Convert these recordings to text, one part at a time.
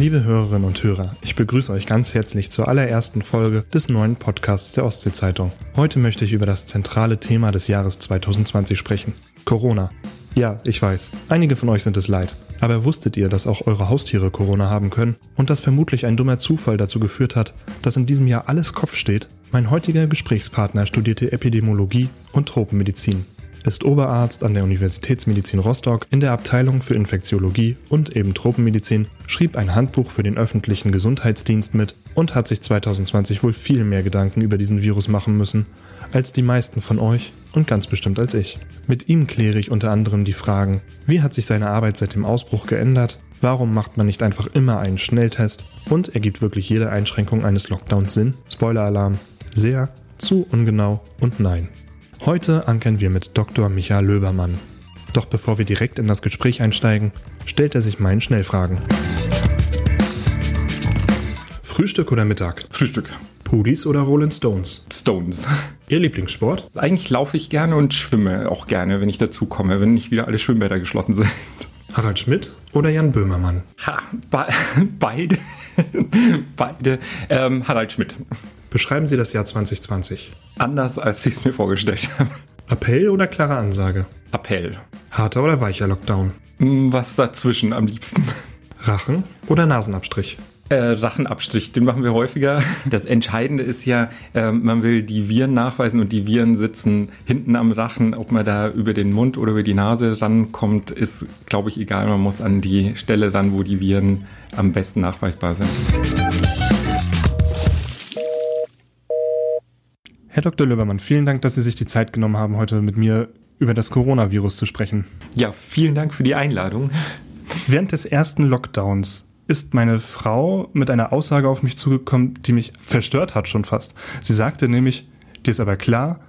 Liebe Hörerinnen und Hörer, ich begrüße euch ganz herzlich zur allerersten Folge des neuen Podcasts der Ostsee-Zeitung. Heute möchte ich über das zentrale Thema des Jahres 2020 sprechen. Corona. Ja, ich weiß, einige von euch sind es leid. Aber wusstet ihr, dass auch eure Haustiere Corona haben können und dass vermutlich ein dummer Zufall dazu geführt hat, dass in diesem Jahr alles Kopf steht? Mein heutiger Gesprächspartner studierte Epidemiologie und Tropenmedizin ist Oberarzt an der Universitätsmedizin Rostock in der Abteilung für Infektiologie und eben Tropenmedizin, schrieb ein Handbuch für den öffentlichen Gesundheitsdienst mit und hat sich 2020 wohl viel mehr Gedanken über diesen Virus machen müssen, als die meisten von euch und ganz bestimmt als ich. Mit ihm kläre ich unter anderem die Fragen, wie hat sich seine Arbeit seit dem Ausbruch geändert, warum macht man nicht einfach immer einen Schnelltest und ergibt wirklich jede Einschränkung eines Lockdowns Sinn? Spoiler-Alarm, sehr, zu ungenau und nein. Heute ankern wir mit Dr. Michael Löbermann. Doch bevor wir direkt in das Gespräch einsteigen, stellt er sich meinen Schnellfragen. Frühstück oder Mittag? Frühstück. Pudis oder Rolling Stones? Stones. Ihr Lieblingssport? Eigentlich laufe ich gerne und schwimme auch gerne, wenn ich dazu komme, wenn nicht wieder alle Schwimmbäder geschlossen sind. Harald Schmidt oder Jan Böhmermann? Ha, be beide. beide. Ähm, Harald Schmidt. Beschreiben Sie das Jahr 2020. Anders, als ich es mir vorgestellt habe. Appell oder klare Ansage? Appell. Harter oder weicher Lockdown? Hm, was dazwischen am liebsten? Rachen oder Nasenabstrich? Äh, Rachenabstrich, den machen wir häufiger. Das Entscheidende ist ja, äh, man will die Viren nachweisen und die Viren sitzen hinten am Rachen. Ob man da über den Mund oder über die Nase rankommt, ist, glaube ich, egal. Man muss an die Stelle ran, wo die Viren am besten nachweisbar sind. Herr Dr. Löbermann, vielen Dank, dass Sie sich die Zeit genommen haben, heute mit mir über das Coronavirus zu sprechen. Ja, vielen Dank für die Einladung. Während des ersten Lockdowns ist meine Frau mit einer Aussage auf mich zugekommen, die mich verstört hat schon fast. Sie sagte nämlich, dir ist aber klar,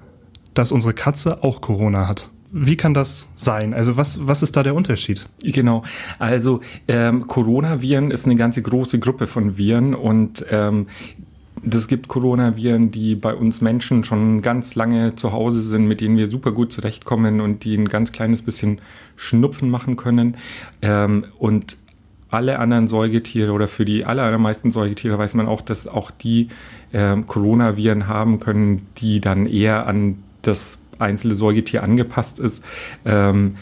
dass unsere Katze auch Corona hat. Wie kann das sein? Also was, was ist da der Unterschied? Genau, also ähm, Coronaviren ist eine ganze große Gruppe von Viren und ähm, das gibt Coronaviren, die bei uns Menschen schon ganz lange zu Hause sind, mit denen wir super gut zurechtkommen und die ein ganz kleines bisschen Schnupfen machen können. Ähm, und alle anderen Säugetiere oder für die allermeisten Säugetiere weiß man auch, dass auch die ähm, Coronaviren haben können, die dann eher an das einzelne Säugetier angepasst ist. Ähm,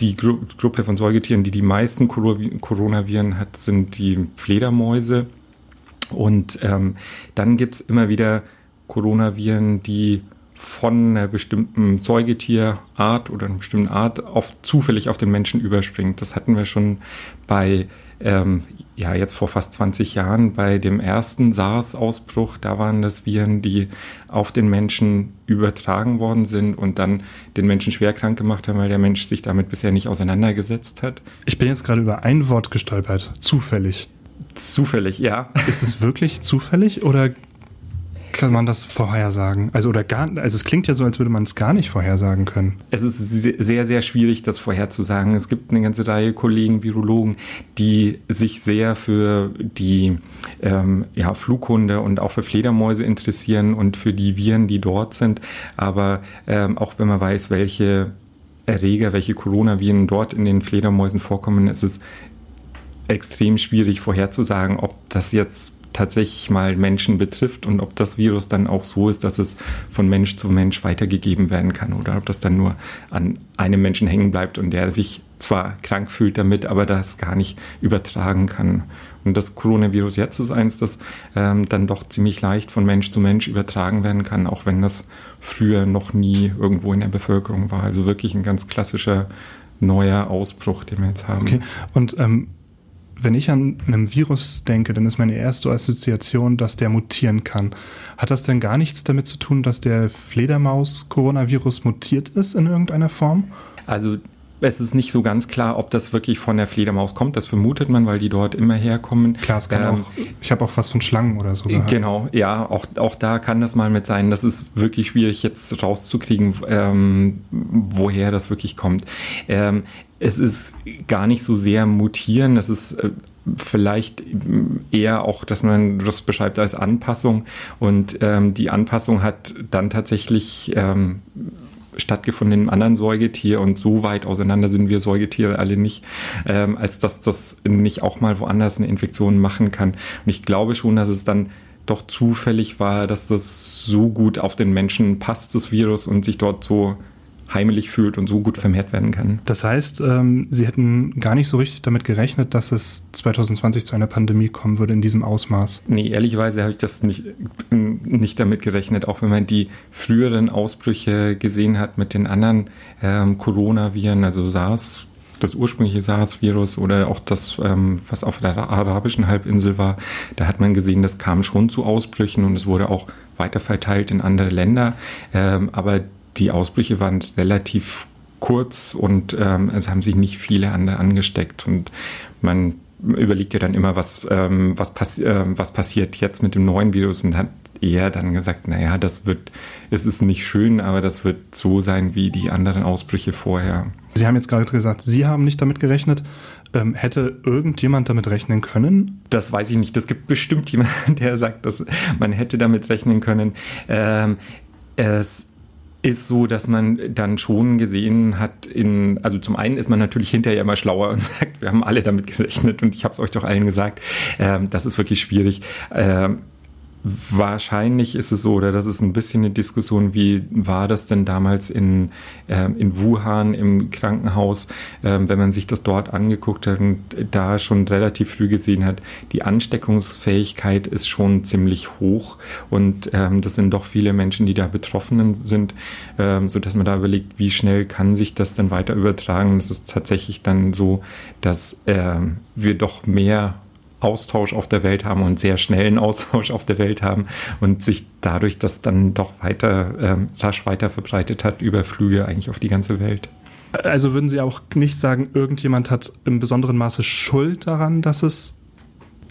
die Gru Gruppe von Säugetieren, die die meisten Coronaviren hat, sind die Fledermäuse und ähm, dann gibt's immer wieder Coronaviren, die von einer bestimmten Säugetierart oder einer bestimmten Art auf, zufällig auf den Menschen überspringt. Das hatten wir schon bei, ähm, ja, jetzt vor fast 20 Jahren bei dem ersten SARS-Ausbruch. Da waren das Viren, die auf den Menschen übertragen worden sind und dann den Menschen schwer krank gemacht haben, weil der Mensch sich damit bisher nicht auseinandergesetzt hat. Ich bin jetzt gerade über ein Wort gestolpert. Zufällig. Zufällig, ja. Ist es wirklich zufällig oder kann man das vorhersagen? Also oder gar, also es klingt ja so, als würde man es gar nicht vorhersagen können. Es ist sehr, sehr schwierig, das vorherzusagen. Es gibt eine ganze Reihe Kollegen, Virologen, die sich sehr für die ähm, ja, Flughunde und auch für Fledermäuse interessieren und für die Viren, die dort sind. Aber ähm, auch wenn man weiß, welche Erreger, welche Coronaviren dort in den Fledermäusen vorkommen, ist es extrem schwierig vorherzusagen, ob das jetzt tatsächlich mal Menschen betrifft und ob das Virus dann auch so ist, dass es von Mensch zu Mensch weitergegeben werden kann oder ob das dann nur an einem Menschen hängen bleibt und der sich zwar krank fühlt damit, aber das gar nicht übertragen kann. Und das Coronavirus jetzt ist eins, das ähm, dann doch ziemlich leicht von Mensch zu Mensch übertragen werden kann, auch wenn das früher noch nie irgendwo in der Bevölkerung war. Also wirklich ein ganz klassischer neuer Ausbruch, den wir jetzt haben. Okay. Und ähm, wenn ich an einem Virus denke, dann ist meine erste Assoziation, dass der mutieren kann. Hat das denn gar nichts damit zu tun, dass der Fledermaus-Coronavirus mutiert ist in irgendeiner Form? Also es ist nicht so ganz klar, ob das wirklich von der Fledermaus kommt. Das vermutet man, weil die dort immer herkommen. Klar, es kann ähm, auch, ich habe auch was von Schlangen oder so. Gehört. Genau, ja, auch, auch da kann das mal mit sein. Das ist wirklich schwierig jetzt rauszukriegen, ähm, woher das wirklich kommt. Ähm, es ist gar nicht so sehr mutieren, es ist äh, vielleicht eher auch, dass man das beschreibt als Anpassung und ähm, die Anpassung hat dann tatsächlich ähm, stattgefunden einem anderen Säugetier und so weit auseinander sind wir Säugetiere alle nicht, ähm, als dass das nicht auch mal woanders eine Infektion machen kann. Und ich glaube schon, dass es dann doch zufällig war, dass das so gut auf den Menschen passt, das Virus, und sich dort so heimelig fühlt und so gut vermehrt werden kann. Das heißt, ähm, Sie hätten gar nicht so richtig damit gerechnet, dass es 2020 zu einer Pandemie kommen würde in diesem Ausmaß? Nee, ehrlicherweise habe ich das nicht, nicht damit gerechnet, auch wenn man die früheren Ausbrüche gesehen hat mit den anderen ähm, Coronaviren, also SARS, das ursprüngliche SARS-Virus oder auch das, ähm, was auf der arabischen Halbinsel war, da hat man gesehen, das kam schon zu Ausbrüchen und es wurde auch weiter verteilt in andere Länder. Ähm, aber die Ausbrüche waren relativ kurz und ähm, es haben sich nicht viele andere angesteckt. Und man überlegt ja dann immer, was, ähm, was, passi äh, was passiert jetzt mit dem neuen Virus und hat eher dann gesagt, naja, das wird, es ist nicht schön, aber das wird so sein wie die anderen Ausbrüche vorher. Sie haben jetzt gerade gesagt, Sie haben nicht damit gerechnet. Ähm, hätte irgendjemand damit rechnen können? Das weiß ich nicht. Es gibt bestimmt jemanden, der sagt, dass man hätte damit rechnen können. Ähm, es ist so, dass man dann schon gesehen hat, in, also zum einen ist man natürlich hinterher immer schlauer und sagt, wir haben alle damit gerechnet und ich habe es euch doch allen gesagt, ähm, das ist wirklich schwierig. Ähm, Wahrscheinlich ist es so, oder das ist ein bisschen eine Diskussion, wie war das denn damals in, äh, in Wuhan im Krankenhaus, äh, wenn man sich das dort angeguckt hat und da schon relativ früh gesehen hat, die Ansteckungsfähigkeit ist schon ziemlich hoch und ähm, das sind doch viele Menschen, die da betroffen sind, ähm, so dass man da überlegt, wie schnell kann sich das denn weiter übertragen. Es ist tatsächlich dann so, dass äh, wir doch mehr Austausch auf der Welt haben und sehr schnellen Austausch auf der Welt haben und sich dadurch das dann doch weiter, ähm, rasch weiter verbreitet hat über Flüge eigentlich auf die ganze Welt. Also würden Sie auch nicht sagen, irgendjemand hat im besonderen Maße Schuld daran, dass es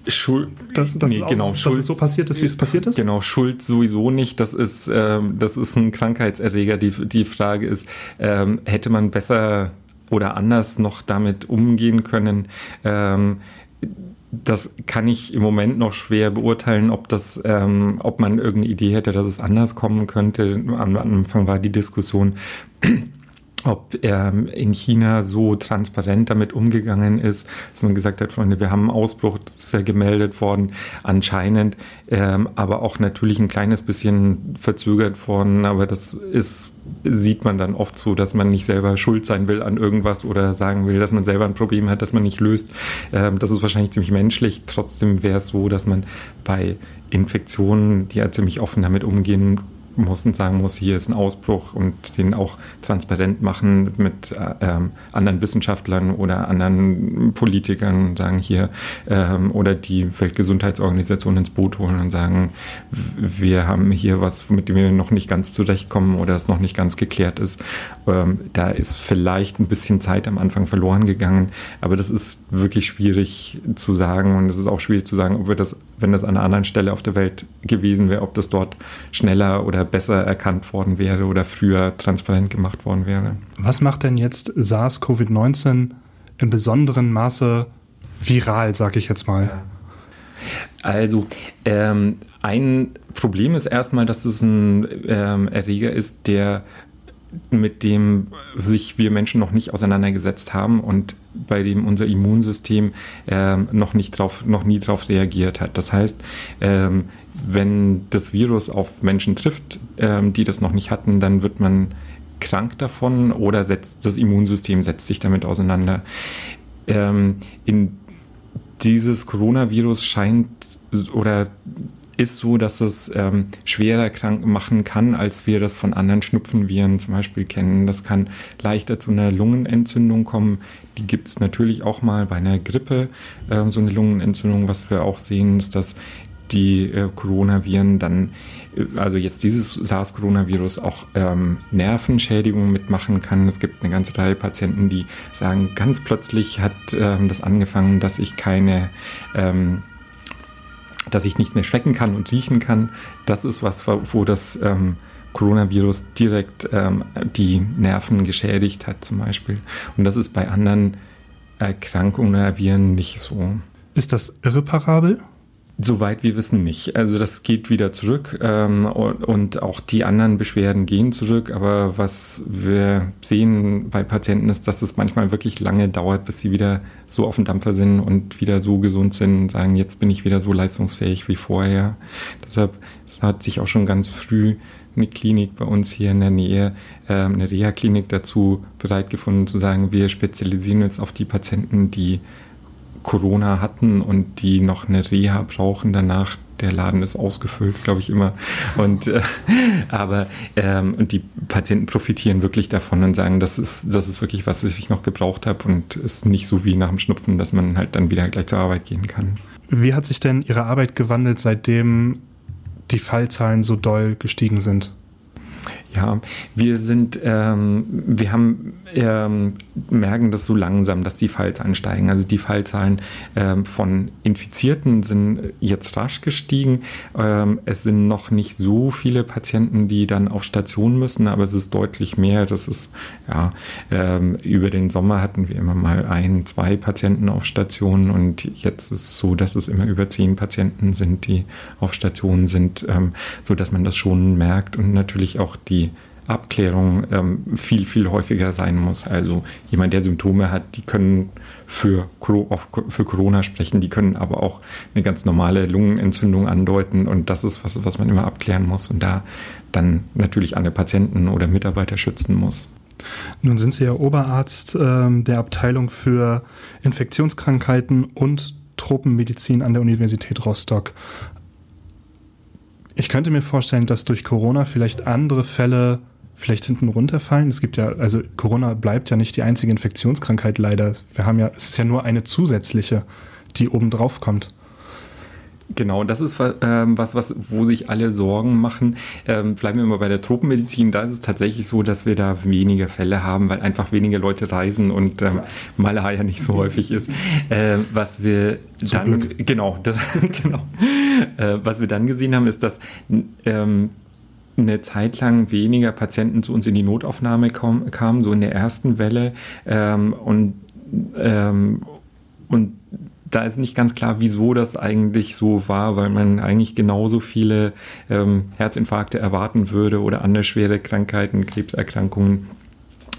Schuld, dass, dass, nee, es genau, Schuld, so passiert ist, wie es passiert ist? Genau, Schuld sowieso nicht. Das ist, ähm, das ist ein Krankheitserreger. Die, die Frage ist, ähm, hätte man besser oder anders noch damit umgehen können? Ähm, das kann ich im Moment noch schwer beurteilen, ob das, ähm, ob man irgendeine Idee hätte, dass es anders kommen könnte. Am Anfang war die Diskussion, ob er in China so transparent damit umgegangen ist, dass man gesagt hat, Freunde, wir haben einen Ausbruch, das ist ja gemeldet worden, anscheinend, ähm, aber auch natürlich ein kleines bisschen verzögert worden, aber das ist sieht man dann oft so, dass man nicht selber schuld sein will an irgendwas oder sagen will, dass man selber ein Problem hat, das man nicht löst. Ähm, das ist wahrscheinlich ziemlich menschlich. Trotzdem wäre es so, dass man bei Infektionen, die ja ziemlich offen damit umgehen, muss und sagen muss, hier ist ein Ausbruch und den auch transparent machen mit äh, ähm, anderen Wissenschaftlern oder anderen Politikern und sagen hier ähm, oder die Weltgesundheitsorganisation ins Boot holen und sagen, wir haben hier was, mit dem wir noch nicht ganz zurechtkommen oder es noch nicht ganz geklärt ist. Ähm, da ist vielleicht ein bisschen Zeit am Anfang verloren gegangen, aber das ist wirklich schwierig zu sagen und es ist auch schwierig zu sagen, ob wir das, wenn das an einer anderen Stelle auf der Welt gewesen wäre, ob das dort schneller oder besser erkannt worden wäre oder früher transparent gemacht worden wäre. Was macht denn jetzt SARS-CoV-19 im besonderen Maße viral, sag ich jetzt mal? Also, ähm, ein Problem ist erstmal, dass es ein ähm, Erreger ist, der mit dem sich wir Menschen noch nicht auseinandergesetzt haben und bei dem unser Immunsystem ähm, noch nicht drauf, noch nie darauf reagiert hat. Das heißt, ähm, wenn das Virus auf Menschen trifft, ähm, die das noch nicht hatten, dann wird man krank davon oder setzt, das Immunsystem setzt sich damit auseinander. Ähm, in dieses Coronavirus scheint oder ist so, dass es ähm, schwerer krank machen kann, als wir das von anderen Schnupfenviren zum Beispiel kennen. Das kann leichter zu einer Lungenentzündung kommen. Die gibt es natürlich auch mal bei einer Grippe, äh, so eine Lungenentzündung. Was wir auch sehen, ist, dass die äh, Coronaviren dann, äh, also jetzt dieses SARS-Coronavirus auch ähm, Nervenschädigungen mitmachen kann. Es gibt eine ganze Reihe Patienten, die sagen, ganz plötzlich hat ähm, das angefangen, dass ich keine ähm, dass ich nichts mehr schmecken kann und riechen kann. Das ist was, wo das ähm, Coronavirus direkt ähm, die Nerven geschädigt hat zum Beispiel. Und das ist bei anderen Erkrankungen oder Viren nicht so. Ist das irreparabel? Soweit wir wissen nicht. Also das geht wieder zurück ähm, und, und, auch die anderen Beschwerden gehen zurück. Aber was wir sehen bei Patienten ist, dass es manchmal wirklich lange dauert, bis sie wieder so auf dem Dampfer sind und wieder so gesund sind und sagen, jetzt bin ich wieder so leistungsfähig wie vorher. Deshalb hat sich auch schon ganz früh eine Klinik bei uns hier in der Nähe, äh, eine Reha-Klinik dazu bereit gefunden zu sagen, wir spezialisieren uns auf die Patienten, die Corona hatten und die noch eine Reha brauchen danach. Der Laden ist ausgefüllt, glaube ich immer. Und äh, aber ähm, und die Patienten profitieren wirklich davon und sagen, das ist das ist wirklich was, was ich noch gebraucht habe und ist nicht so wie nach dem Schnupfen, dass man halt dann wieder gleich zur Arbeit gehen kann. Wie hat sich denn Ihre Arbeit gewandelt, seitdem die Fallzahlen so doll gestiegen sind? Ja, wir sind, ähm, wir haben ähm, merken das so langsam, dass die Fallzahlen steigen. Also die Fallzahlen ähm, von Infizierten sind jetzt rasch gestiegen. Ähm, es sind noch nicht so viele Patienten, die dann auf Station müssen, aber es ist deutlich mehr. Das ist ja ähm, über den Sommer hatten wir immer mal ein, zwei Patienten auf Station und jetzt ist es so, dass es immer über zehn Patienten sind, die auf Station sind, ähm, so dass man das schon merkt und natürlich auch die Abklärung ähm, viel, viel häufiger sein muss. Also jemand, der Symptome hat, die können für, für Corona sprechen, die können aber auch eine ganz normale Lungenentzündung andeuten und das ist was, was man immer abklären muss und da dann natürlich alle Patienten oder Mitarbeiter schützen muss. Nun sind Sie ja Oberarzt äh, der Abteilung für Infektionskrankheiten und Tropenmedizin an der Universität Rostock. Ich könnte mir vorstellen, dass durch Corona vielleicht andere Fälle vielleicht hinten runterfallen? Es gibt ja, also Corona bleibt ja nicht die einzige Infektionskrankheit leider. Wir haben ja, es ist ja nur eine zusätzliche, die oben drauf kommt. Genau, das ist ähm, was, was, wo sich alle Sorgen machen. Ähm, bleiben wir mal bei der Tropenmedizin. Da ist es tatsächlich so, dass wir da weniger Fälle haben, weil einfach weniger Leute reisen und ähm, Malaria nicht so häufig ist. Äh, was wir Zum dann, Glück. genau, das, genau, äh, was wir dann gesehen haben, ist, dass ähm, eine Zeit lang weniger Patienten zu uns in die Notaufnahme kam, kamen, so in der ersten Welle. Ähm, und, ähm, und da ist nicht ganz klar, wieso das eigentlich so war, weil man eigentlich genauso viele ähm, Herzinfarkte erwarten würde oder andere schwere Krankheiten, Krebserkrankungen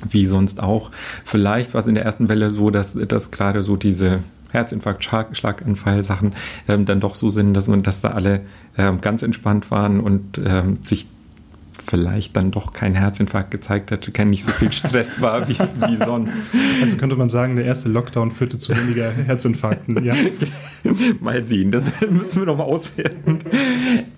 wie sonst auch. Vielleicht war es in der ersten Welle so, dass, dass gerade so diese Herzinfarkt, Schlag, Schlaganfall Sachen ähm, dann doch so sind, dass man, dass da alle ähm, ganz entspannt waren und ähm, sich vielleicht dann doch kein Herzinfarkt gezeigt hat, kein nicht so viel Stress war wie, wie sonst. Also könnte man sagen, der erste Lockdown führte zu weniger Herzinfarkten, ja. mal sehen, das müssen wir noch mal auswerten.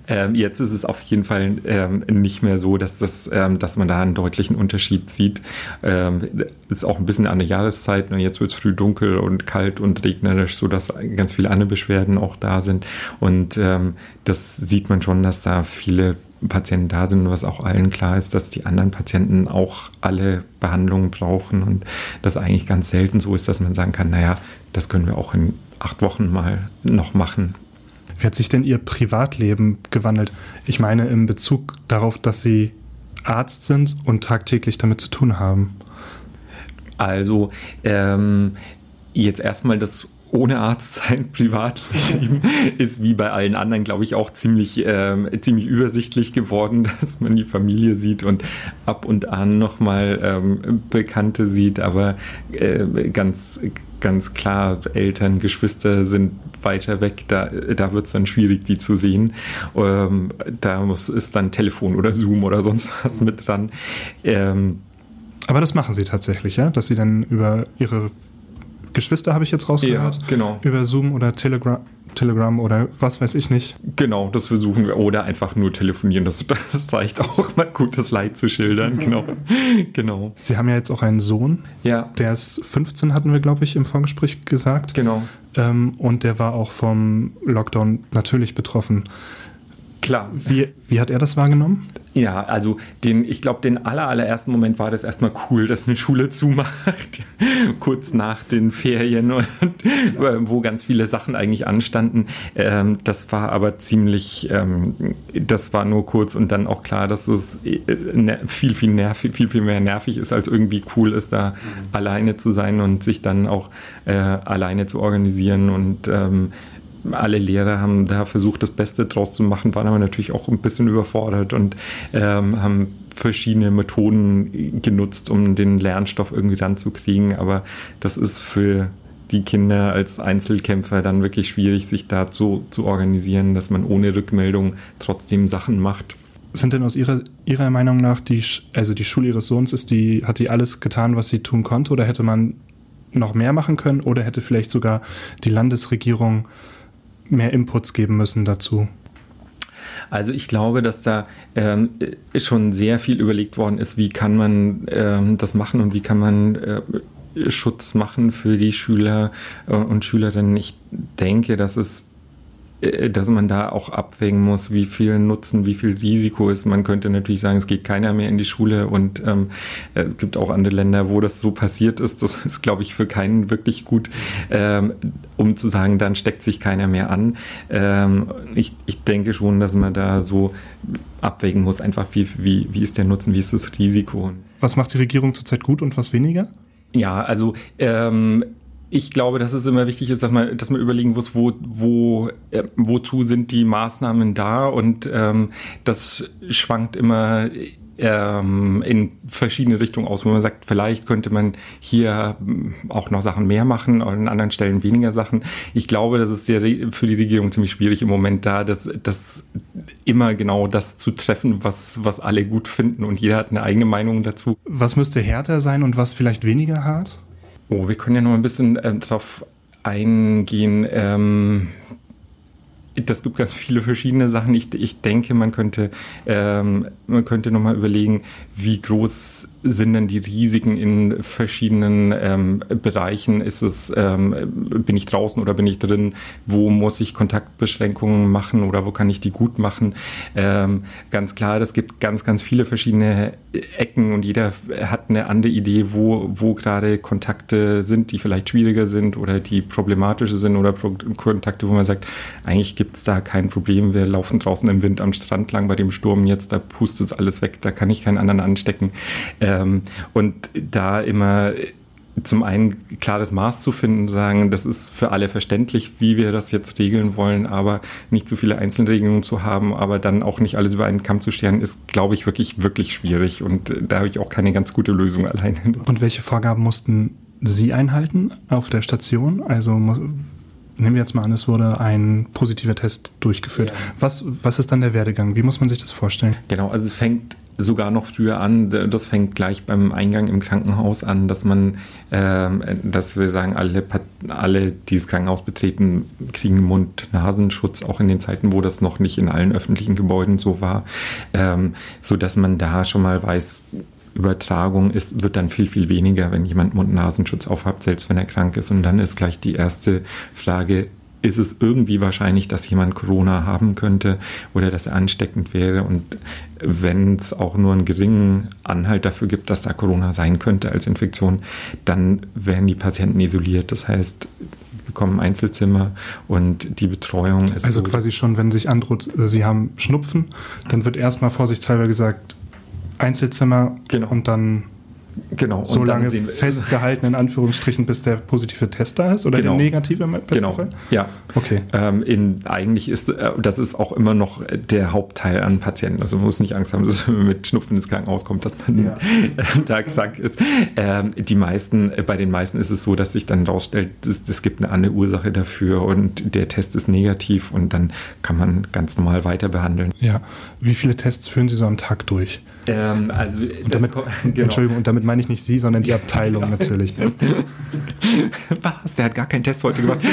Ähm, jetzt ist es auf jeden Fall ähm, nicht mehr so, dass, das, ähm, dass man da einen deutlichen Unterschied sieht. Ähm, ist auch ein bisschen an der Jahreszeit. Ne? Jetzt wird es früh dunkel und kalt und regnerisch, sodass ganz viele andere Beschwerden auch da sind. Und ähm, das sieht man schon, dass da viele Patienten da sind, was auch allen klar ist, dass die anderen Patienten auch alle Behandlungen brauchen und das eigentlich ganz selten so ist, dass man sagen kann, naja, das können wir auch in acht Wochen mal noch machen. Wie hat sich denn Ihr Privatleben gewandelt? Ich meine in Bezug darauf, dass Sie Arzt sind und tagtäglich damit zu tun haben. Also ähm, jetzt erstmal das ohne Arzt sein Privatleben ist wie bei allen anderen, glaube ich, auch ziemlich, ähm, ziemlich übersichtlich geworden, dass man die Familie sieht und ab und an nochmal ähm, Bekannte sieht, aber äh, ganz, ganz klar, Eltern, Geschwister sind weiter weg, da, da wird es dann schwierig, die zu sehen. Ähm, da muss, ist dann Telefon oder Zoom oder sonst was mit dran. Ähm, aber das machen sie tatsächlich, ja? Dass sie dann über ihre Geschwister habe ich jetzt rausgehört. Ja, genau. Über Zoom oder Telegram, Telegram oder was weiß ich nicht. Genau, das versuchen wir. Oder einfach nur telefonieren. Das, das reicht auch mal gut, das Leid zu schildern. Genau. genau. Sie haben ja jetzt auch einen Sohn. Ja. Der ist 15, hatten wir, glaube ich, im Vorgespräch gesagt. Genau. Ähm, und der war auch vom Lockdown natürlich betroffen. Klar. Wie, wie hat er das wahrgenommen? Ja, also den, ich glaube, den aller, allerersten Moment war das erstmal cool, dass eine Schule zumacht, kurz nach den Ferien und wo ganz viele Sachen eigentlich anstanden. Ähm, das war aber ziemlich, ähm, das war nur kurz und dann auch klar, dass es äh, ne, viel, viel nervig, viel, viel mehr nervig ist, als irgendwie cool ist, da mhm. alleine zu sein und sich dann auch äh, alleine zu organisieren und ähm, alle Lehrer haben da versucht, das Beste draus zu machen, waren aber natürlich auch ein bisschen überfordert und ähm, haben verschiedene Methoden genutzt, um den Lernstoff irgendwie ranzukriegen. Aber das ist für die Kinder als Einzelkämpfer dann wirklich schwierig, sich da so zu organisieren, dass man ohne Rückmeldung trotzdem Sachen macht. Sind denn aus Ihrer, Ihrer Meinung nach die, also die Schule Ihres Sohns, ist die, hat die alles getan, was sie tun konnte, oder hätte man noch mehr machen können, oder hätte vielleicht sogar die Landesregierung mehr Inputs geben müssen dazu? Also ich glaube, dass da ähm, schon sehr viel überlegt worden ist, wie kann man ähm, das machen und wie kann man äh, Schutz machen für die Schüler äh, und Schülerinnen. Ich denke, dass es äh, dass man da auch abwägen muss, wie viel Nutzen, wie viel Risiko ist. Man könnte natürlich sagen, es geht keiner mehr in die Schule und ähm, es gibt auch andere Länder, wo das so passiert ist. Das ist, glaube ich, für keinen wirklich gut, ähm, um zu sagen, dann steckt sich keiner mehr an. Ähm, ich, ich denke schon, dass man da so abwägen muss, einfach wie, wie, wie ist der Nutzen, wie ist das Risiko. Was macht die Regierung zurzeit gut und was weniger? Ja, also ähm, ich glaube, dass es immer wichtig ist, dass man, dass man überlegen muss, wo, wo, äh, wozu sind die Maßnahmen da und ähm, das schwankt immer ähm, in verschiedene Richtungen aus, wo man sagt, vielleicht könnte man hier hm, auch noch Sachen mehr machen und an anderen Stellen weniger Sachen. Ich glaube, das ist für die Regierung ziemlich schwierig im Moment da, das, das immer genau das zu treffen, was, was alle gut finden und jeder hat eine eigene Meinung dazu. Was müsste härter sein und was vielleicht weniger hart? Oh, wir können ja noch ein bisschen äh, drauf eingehen. Ähm, das gibt ganz viele verschiedene Sachen. Ich, ich denke, man könnte, ähm, man könnte nochmal überlegen, wie groß sind denn die Risiken in verschiedenen ähm, Bereichen? Ist es, ähm, bin ich draußen oder bin ich drin? Wo muss ich Kontaktbeschränkungen machen oder wo kann ich die gut machen? Ähm, ganz klar, es gibt ganz, ganz viele verschiedene Ecken und jeder hat eine andere Idee, wo, wo gerade Kontakte sind, die vielleicht schwieriger sind oder die problematische sind oder Pro Kontakte, wo man sagt, eigentlich gibt es da kein Problem. Wir laufen draußen im Wind am Strand lang bei dem Sturm jetzt, da pustet es alles weg, da kann ich keinen anderen anstecken. Ähm, und da immer zum einen klares Maß zu finden, sagen, das ist für alle verständlich, wie wir das jetzt regeln wollen, aber nicht zu viele Einzelregelungen zu haben, aber dann auch nicht alles über einen Kamm zu stellen, ist, glaube ich, wirklich, wirklich schwierig. Und da habe ich auch keine ganz gute Lösung alleine. Und welche Vorgaben mussten Sie einhalten auf der Station? Also nehmen wir jetzt mal an, es wurde ein positiver Test durchgeführt. Ja. Was, was ist dann der Werdegang? Wie muss man sich das vorstellen? Genau, also es fängt sogar noch früher an. Das fängt gleich beim Eingang im Krankenhaus an, dass man, äh, dass wir sagen, alle, alle, die das Krankenhaus betreten, kriegen Mund-Nasenschutz, auch in den Zeiten, wo das noch nicht in allen öffentlichen Gebäuden so war, ähm, so dass man da schon mal weiß, Übertragung ist, wird dann viel, viel weniger, wenn jemand Mund-Nasenschutz aufhat, selbst wenn er krank ist. Und dann ist gleich die erste Frage, ist es irgendwie wahrscheinlich, dass jemand Corona haben könnte oder dass er ansteckend wäre. Und wenn es auch nur einen geringen Anhalt dafür gibt, dass da Corona sein könnte als Infektion, dann werden die Patienten isoliert. Das heißt, bekommen Einzelzimmer und die Betreuung ist. Also so quasi schon, wenn sich androht, sie haben Schnupfen, dann wird erstmal vorsichtshalber gesagt, Einzelzimmer genau. und dann Genau. So lange festgehalten, in Anführungsstrichen, bis der positive Test da ist oder genau. der negative im besten genau. Fall? Ja. Okay. Ähm, in, eigentlich ist, äh, das ist auch immer noch der Hauptteil an Patienten. Also man muss nicht Angst haben, dass man mit Schnupfen ins Krankenhaus kommt, dass man ja. da krank ist. Ähm, die meisten, äh, bei den meisten ist es so, dass sich dann rausstellt, es gibt eine andere Ursache dafür und der Test ist negativ und dann kann man ganz normal weiter behandeln. Ja. Wie viele Tests führen Sie so am Tag durch? Ähm, also und damit, genau. Entschuldigung, und damit meine ich nicht Sie, sondern die Abteilung genau. natürlich. Was? Der hat gar keinen Test heute gemacht.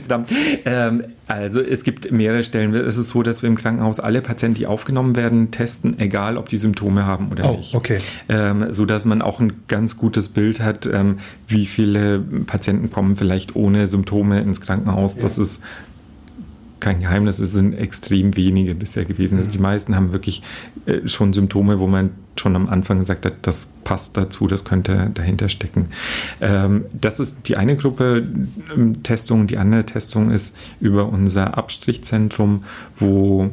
Verdammt. Ähm, also es gibt mehrere Stellen. Es ist so, dass wir im Krankenhaus alle Patienten, die aufgenommen werden, testen, egal ob die Symptome haben oder oh, nicht. Okay. Ähm, so dass man auch ein ganz gutes Bild hat, ähm, wie viele Patienten kommen vielleicht ohne Symptome ins Krankenhaus. Ja. Das ist kein Geheimnis, es sind extrem wenige bisher gewesen. Also die meisten haben wirklich äh, schon Symptome, wo man schon am Anfang gesagt hat, das passt dazu, das könnte dahinter stecken. Ähm, das ist die eine Gruppe ähm, Testung. Die andere Testung ist über unser Abstrichzentrum, wo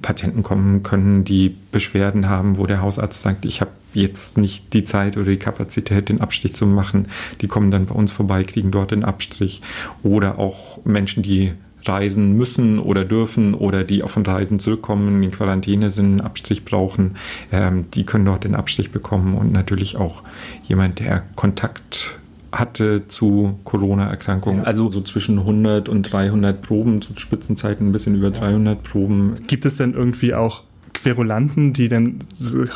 Patienten kommen können, die Beschwerden haben, wo der Hausarzt sagt, ich habe jetzt nicht die Zeit oder die Kapazität, den Abstrich zu machen. Die kommen dann bei uns vorbei, kriegen dort den Abstrich. Oder auch Menschen, die reisen müssen oder dürfen oder die auch von Reisen zurückkommen, in Quarantäne sind, einen Abstrich brauchen, ähm, die können dort den Abstrich bekommen und natürlich auch jemand, der Kontakt hatte zu Corona-Erkrankungen. Also so zwischen 100 und 300 Proben, zu Spitzenzeiten ein bisschen über 300 Proben. Gibt es denn irgendwie auch Querulanten, die dann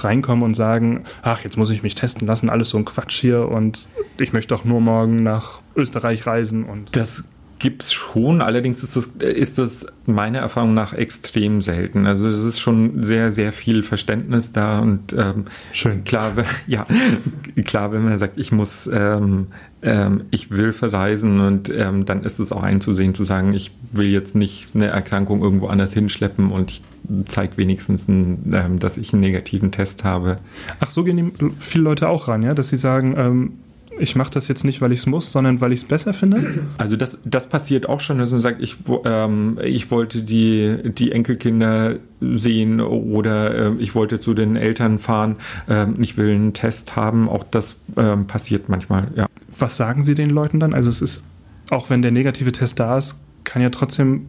reinkommen und sagen, ach, jetzt muss ich mich testen lassen, alles so ein Quatsch hier und ich möchte doch nur morgen nach Österreich reisen und. Das gibt es schon, allerdings ist das, ist das meiner Erfahrung nach extrem selten. Also es ist schon sehr, sehr viel Verständnis da und ähm, schön klar, ja, klar, wenn man sagt, ich muss, ähm, ähm, ich will verreisen und ähm, dann ist es auch einzusehen zu sagen, ich will jetzt nicht eine Erkrankung irgendwo anders hinschleppen und ich zeige wenigstens, ein, ähm, dass ich einen negativen Test habe. Ach, so gehen viele Leute auch ran, ja, dass sie sagen, ähm, ich mache das jetzt nicht, weil ich es muss, sondern weil ich es besser finde? Also das, das passiert auch schon, dass man sagt, ich, ähm, ich wollte die, die Enkelkinder sehen oder äh, ich wollte zu den Eltern fahren, äh, ich will einen Test haben. Auch das äh, passiert manchmal, ja. Was sagen Sie den Leuten dann? Also es ist, auch wenn der negative Test da ist, kann ja trotzdem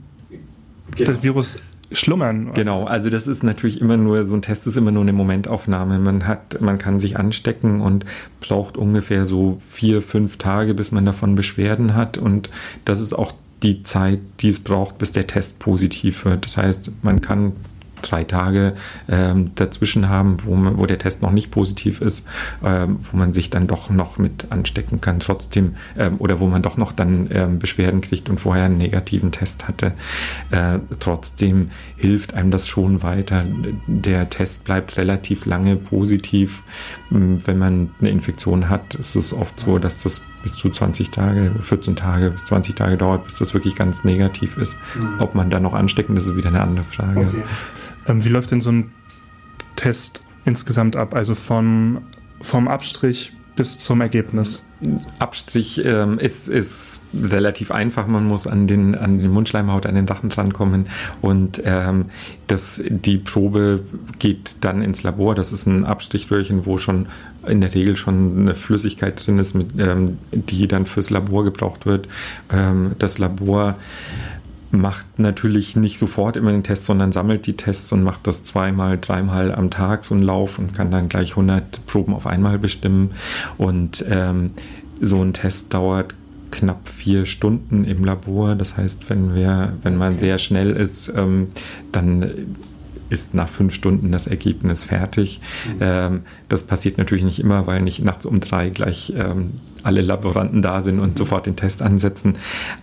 genau. das Virus schlummern. Genau, also das ist natürlich immer nur, so ein Test ist immer nur eine Momentaufnahme. Man hat, man kann sich anstecken und braucht ungefähr so vier, fünf Tage, bis man davon Beschwerden hat. Und das ist auch die Zeit, die es braucht, bis der Test positiv wird. Das heißt, man kann drei Tage ähm, dazwischen haben, wo, man, wo der Test noch nicht positiv ist, ähm, wo man sich dann doch noch mit anstecken kann, trotzdem, ähm, oder wo man doch noch dann ähm, Beschwerden kriegt und vorher einen negativen Test hatte. Äh, trotzdem hilft einem das schon weiter. Der Test bleibt relativ lange positiv. Ähm, wenn man eine Infektion hat, ist es oft so, dass das bis zu 20 Tage, 14 Tage bis 20 Tage dauert, bis das wirklich ganz negativ ist. Mhm. Ob man dann noch anstecken, das ist wieder eine andere Frage. Okay. Ähm, wie läuft denn so ein Test insgesamt ab? Also von, vom Abstrich bis zum Ergebnis? Abstrich ähm, ist, ist relativ einfach. Man muss an den, an den Mundschleimhaut, an den Dachen drankommen und ähm, das, die Probe geht dann ins Labor. Das ist ein Abstrichröhrchen, wo schon in der Regel schon eine Flüssigkeit drin ist, mit, ähm, die dann fürs Labor gebraucht wird. Ähm, das Labor macht natürlich nicht sofort immer den Test, sondern sammelt die Tests und macht das zweimal, dreimal am Tag so einen Lauf und kann dann gleich 100 Proben auf einmal bestimmen. Und ähm, so ein Test dauert knapp vier Stunden im Labor. Das heißt, wenn wir, wenn man sehr schnell ist, ähm, dann ist nach fünf Stunden das Ergebnis fertig. Mhm. Ähm, das passiert natürlich nicht immer, weil nicht nachts um drei gleich ähm, alle Laboranten da sind und sofort den Test ansetzen.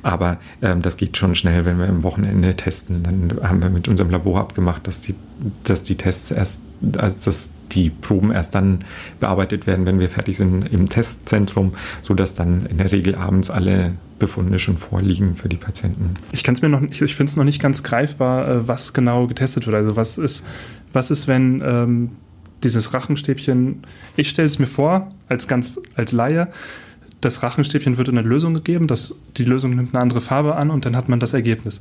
Aber ähm, das geht schon schnell, wenn wir am Wochenende testen. Dann haben wir mit unserem Labor abgemacht, dass die, dass die Tests erst, also dass die Proben erst dann bearbeitet werden, wenn wir fertig sind im Testzentrum, sodass dann in der Regel abends alle Befunde schon vorliegen für die Patienten. Ich kann es mir noch, ich, ich finde es noch nicht ganz greifbar, äh, was genau getestet wird. Also was ist, was ist, wenn ähm, dieses Rachenstäbchen, ich stelle es mir vor, als ganz als Laie, das Rachenstäbchen wird in eine Lösung gegeben, das, die Lösung nimmt eine andere Farbe an und dann hat man das Ergebnis.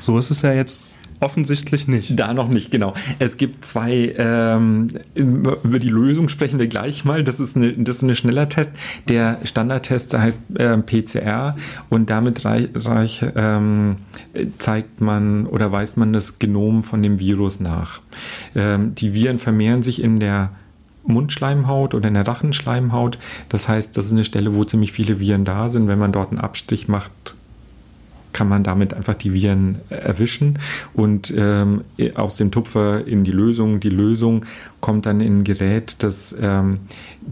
So ist es ja jetzt offensichtlich nicht. Da noch nicht, genau. Es gibt zwei, ähm, über die Lösung sprechen wir gleich mal. Das ist, eine, das ist ein schneller Test. Der Standardtest heißt äh, PCR und damit reich, reich, ähm, zeigt man oder weist man das Genom von dem Virus nach. Ähm, die Viren vermehren sich in der Mundschleimhaut oder in der Rachenschleimhaut. Das heißt, das ist eine Stelle, wo ziemlich viele Viren da sind. Wenn man dort einen Abstich macht, kann man damit einfach die Viren erwischen und ähm, aus dem Tupfer in die Lösung. Die Lösung kommt dann in ein Gerät, das ähm,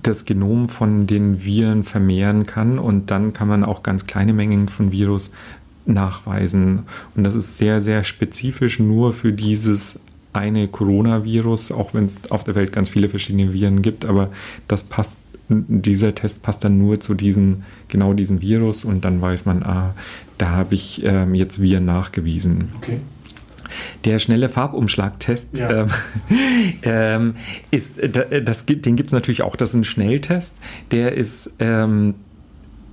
das Genom von den Viren vermehren kann und dann kann man auch ganz kleine Mengen von Virus nachweisen. Und das ist sehr, sehr spezifisch nur für dieses eine Coronavirus, auch wenn es auf der Welt ganz viele verschiedene Viren gibt, aber das passt, dieser Test passt dann nur zu diesem, genau diesem Virus und dann weiß man, ah, da habe ich ähm, jetzt Viren nachgewiesen. Okay. Der schnelle Farbumschlagtest ja. ähm, ähm, ist, das, den gibt es natürlich auch. Das ist ein Schnelltest. Der ist ähm,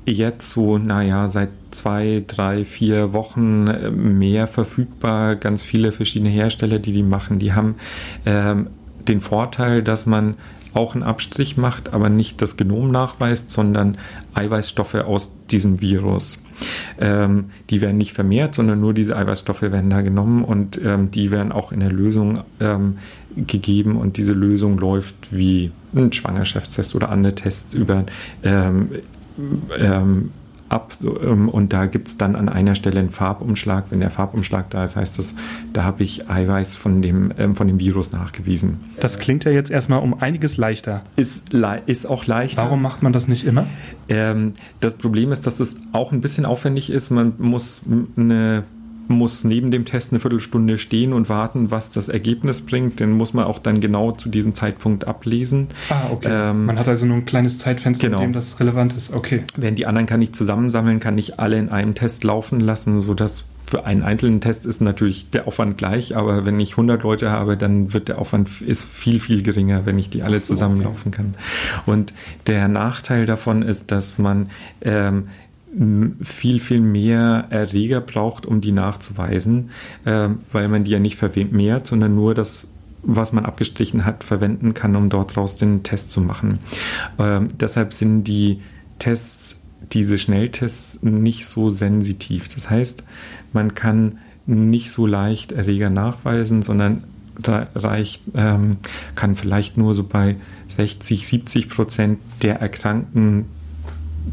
jetzt so, naja, seit zwei, drei, vier Wochen äh, mehr verfügbar. Ganz viele verschiedene Hersteller, die die machen, die haben ähm, den Vorteil, dass man auch einen Abstrich macht, aber nicht das Genom nachweist, sondern Eiweißstoffe aus diesem Virus. Ähm, die werden nicht vermehrt, sondern nur diese Eiweißstoffe werden da genommen und ähm, die werden auch in der Lösung ähm, gegeben und diese Lösung läuft wie ein Schwangerschaftstest oder andere Tests über ähm, ab ähm, und da gibt es dann an einer Stelle einen Farbumschlag. Wenn der Farbumschlag da ist, heißt das, da habe ich Eiweiß von dem, ähm, von dem Virus nachgewiesen. Das klingt ja jetzt erstmal um einiges leichter. Ist, ist auch leichter. Warum macht man das nicht immer? Ähm, das Problem ist, dass das auch ein bisschen aufwendig ist. Man muss eine muss neben dem Test eine Viertelstunde stehen und warten, was das Ergebnis bringt. Den muss man auch dann genau zu diesem Zeitpunkt ablesen. Ah, okay. Ähm, man hat also nur ein kleines Zeitfenster, genau. in dem das relevant ist. Okay. Während die anderen kann ich zusammensammeln, kann ich alle in einem Test laufen lassen, sodass für einen einzelnen Test ist natürlich der Aufwand gleich, aber wenn ich 100 Leute habe, dann wird der Aufwand ist viel, viel geringer, wenn ich die alle so, zusammenlaufen okay. kann. Und der Nachteil davon ist, dass man ähm, viel, viel mehr Erreger braucht, um die nachzuweisen, äh, weil man die ja nicht vermehrt, sondern nur das, was man abgestrichen hat, verwenden kann, um dort raus den Test zu machen. Ähm, deshalb sind die Tests, diese Schnelltests nicht so sensitiv. Das heißt, man kann nicht so leicht Erreger nachweisen, sondern reicht, ähm, kann vielleicht nur so bei 60, 70 Prozent der Erkrankten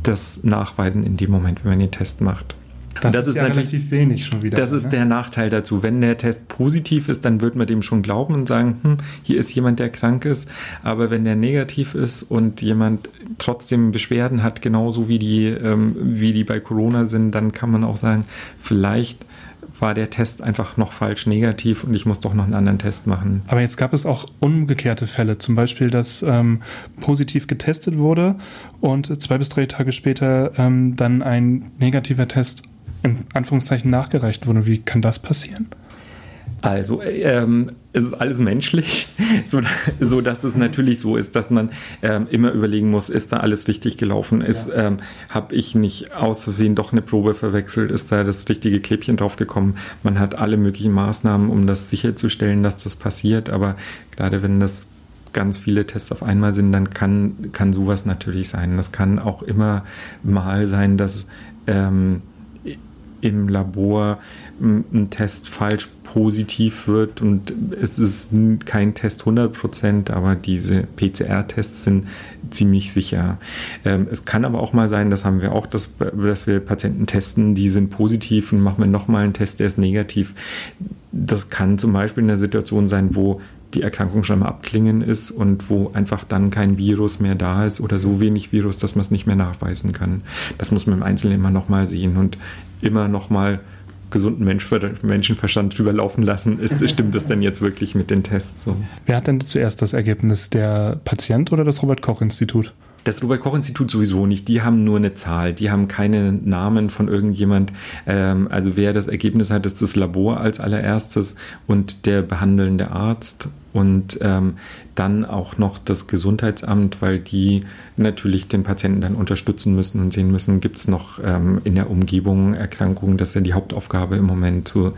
das nachweisen in dem Moment, wenn man den Test macht. Das, das, ist, ja relativ wenig schon wieder. Das ist ne? der Nachteil dazu. Wenn der Test positiv ist, dann wird man dem schon glauben und sagen, hm, hier ist jemand, der krank ist. Aber wenn der negativ ist und jemand trotzdem Beschwerden hat, genauso wie die, ähm, wie die bei Corona sind, dann kann man auch sagen, vielleicht war der Test einfach noch falsch negativ und ich muss doch noch einen anderen Test machen. Aber jetzt gab es auch umgekehrte Fälle, zum Beispiel, dass ähm, positiv getestet wurde und zwei bis drei Tage später ähm, dann ein negativer Test in Anführungszeichen nachgereicht wurde. Wie kann das passieren? Also ähm, es ist alles menschlich, so, so, dass es natürlich so ist, dass man ähm, immer überlegen muss, ist da alles richtig gelaufen? Ist, ja. ähm, habe ich nicht aus Versehen doch eine Probe verwechselt? Ist da das richtige Klebchen draufgekommen? Man hat alle möglichen Maßnahmen, um das sicherzustellen, dass das passiert. Aber gerade wenn das ganz viele Tests auf einmal sind, dann kann, kann sowas natürlich sein. Das kann auch immer mal sein, dass ähm, im Labor ein Test falsch positiv wird und es ist kein Test 100%, aber diese PCR-Tests sind ziemlich sicher. Ähm, es kann aber auch mal sein, das haben wir auch, dass, dass wir Patienten testen, die sind positiv und machen wir nochmal einen Test, der ist negativ. Das kann zum Beispiel in der Situation sein, wo die Erkrankung schon mal abklingen ist und wo einfach dann kein Virus mehr da ist oder so wenig Virus, dass man es nicht mehr nachweisen kann. Das muss man im Einzelnen immer nochmal sehen und immer nochmal gesunden Mensch, Menschenverstand drüber laufen lassen. Ist, stimmt das denn jetzt wirklich mit den Tests? So? Wer hat denn zuerst das Ergebnis? Der Patient oder das Robert-Koch-Institut? Das Robert-Koch-Institut sowieso nicht. Die haben nur eine Zahl. Die haben keine Namen von irgendjemand. Ähm, also wer das Ergebnis hat, ist das Labor als allererstes und der behandelnde Arzt und ähm, dann auch noch das Gesundheitsamt, weil die natürlich den Patienten dann unterstützen müssen und sehen müssen, gibt es noch ähm, in der Umgebung Erkrankungen. Das ist ja die Hauptaufgabe im Moment zur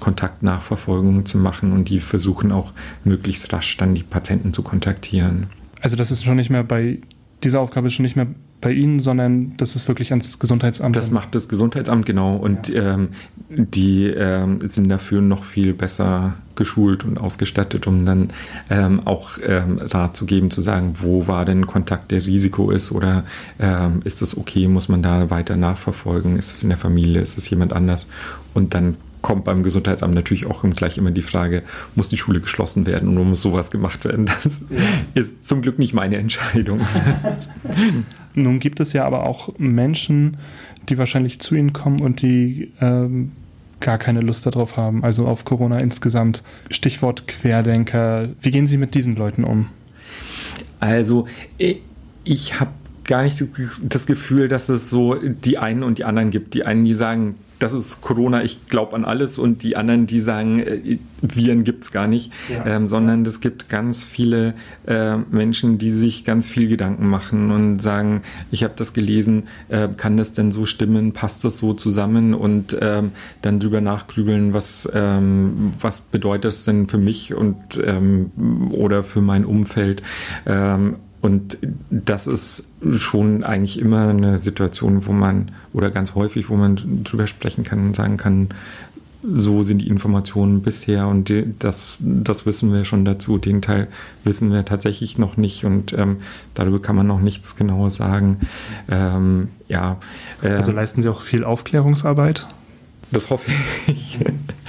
Kontaktnachverfolgung zu machen und die versuchen auch möglichst rasch dann die Patienten zu kontaktieren. Also das ist schon nicht mehr bei diese Aufgabe ist schon nicht mehr bei Ihnen, sondern das ist wirklich ans Gesundheitsamt. Das macht das Gesundheitsamt, genau. Und ja. ähm, die ähm, sind dafür noch viel besser geschult und ausgestattet, um dann ähm, auch ähm, Rat zu geben, zu sagen, wo war denn Kontakt, der Risiko ist oder ähm, ist das okay, muss man da weiter nachverfolgen, ist das in der Familie, ist das jemand anders? Und dann kommt beim Gesundheitsamt natürlich auch gleich immer die Frage, muss die Schule geschlossen werden und muss sowas gemacht werden? Das ja. ist zum Glück nicht meine Entscheidung. Nun gibt es ja aber auch Menschen, die wahrscheinlich zu Ihnen kommen und die ähm, gar keine Lust darauf haben, also auf Corona insgesamt. Stichwort Querdenker. Wie gehen Sie mit diesen Leuten um? Also, ich habe gar nicht das Gefühl, dass es so die einen und die anderen gibt. Die einen, die sagen, das ist Corona, ich glaube an alles und die anderen, die sagen, äh, Viren gibt es gar nicht, ja. ähm, sondern es gibt ganz viele äh, Menschen, die sich ganz viel Gedanken machen und sagen, ich habe das gelesen, äh, kann das denn so stimmen, passt das so zusammen und ähm, dann drüber nachgrübeln, was, ähm, was bedeutet das denn für mich und ähm, oder für mein Umfeld. Und das ist schon eigentlich immer eine Situation, wo man, oder ganz häufig, wo man drüber sprechen kann und sagen kann, so sind die Informationen bisher und die, das, das wissen wir schon dazu. Den Teil wissen wir tatsächlich noch nicht und ähm, darüber kann man noch nichts Genaues sagen. Ähm, ja, äh, also leisten Sie auch viel Aufklärungsarbeit? Das hoffe ich.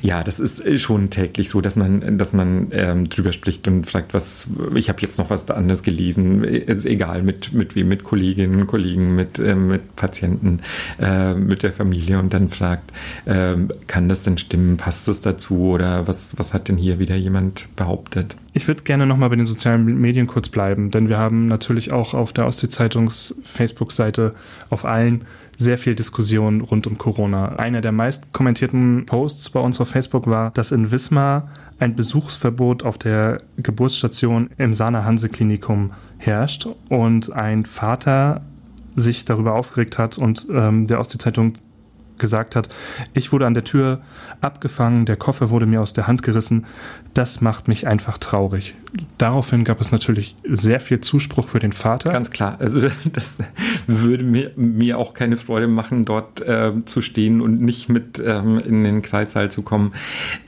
ja, das ist schon täglich so, dass man, dass man ähm, drüber spricht und fragt, was, ich habe jetzt noch was anderes gelesen. Ist egal mit, mit wem, mit Kolleginnen, Kollegen, mit, äh, mit Patienten, äh, mit der Familie und dann fragt, äh, kann das denn stimmen? Passt das dazu? Oder was, was hat denn hier wieder jemand behauptet? Ich würde gerne nochmal bei den sozialen Medien kurz bleiben, denn wir haben natürlich auch auf der Ostsee-Zeitungs Facebook-Seite auf allen sehr viel Diskussion rund um Corona. Einer der meist kommentierten Posts bei uns auf Facebook war, dass in Wismar ein Besuchsverbot auf der Geburtsstation im Sana Hanse Klinikum herrscht und ein Vater sich darüber aufgeregt hat und ähm, der Ostsee-Zeitung gesagt hat, ich wurde an der Tür abgefangen, der Koffer wurde mir aus der Hand gerissen. Das macht mich einfach traurig. Daraufhin gab es natürlich sehr viel Zuspruch für den Vater. Ganz klar. Also das würde mir, mir auch keine Freude machen, dort äh, zu stehen und nicht mit ähm, in den Kreissaal zu kommen.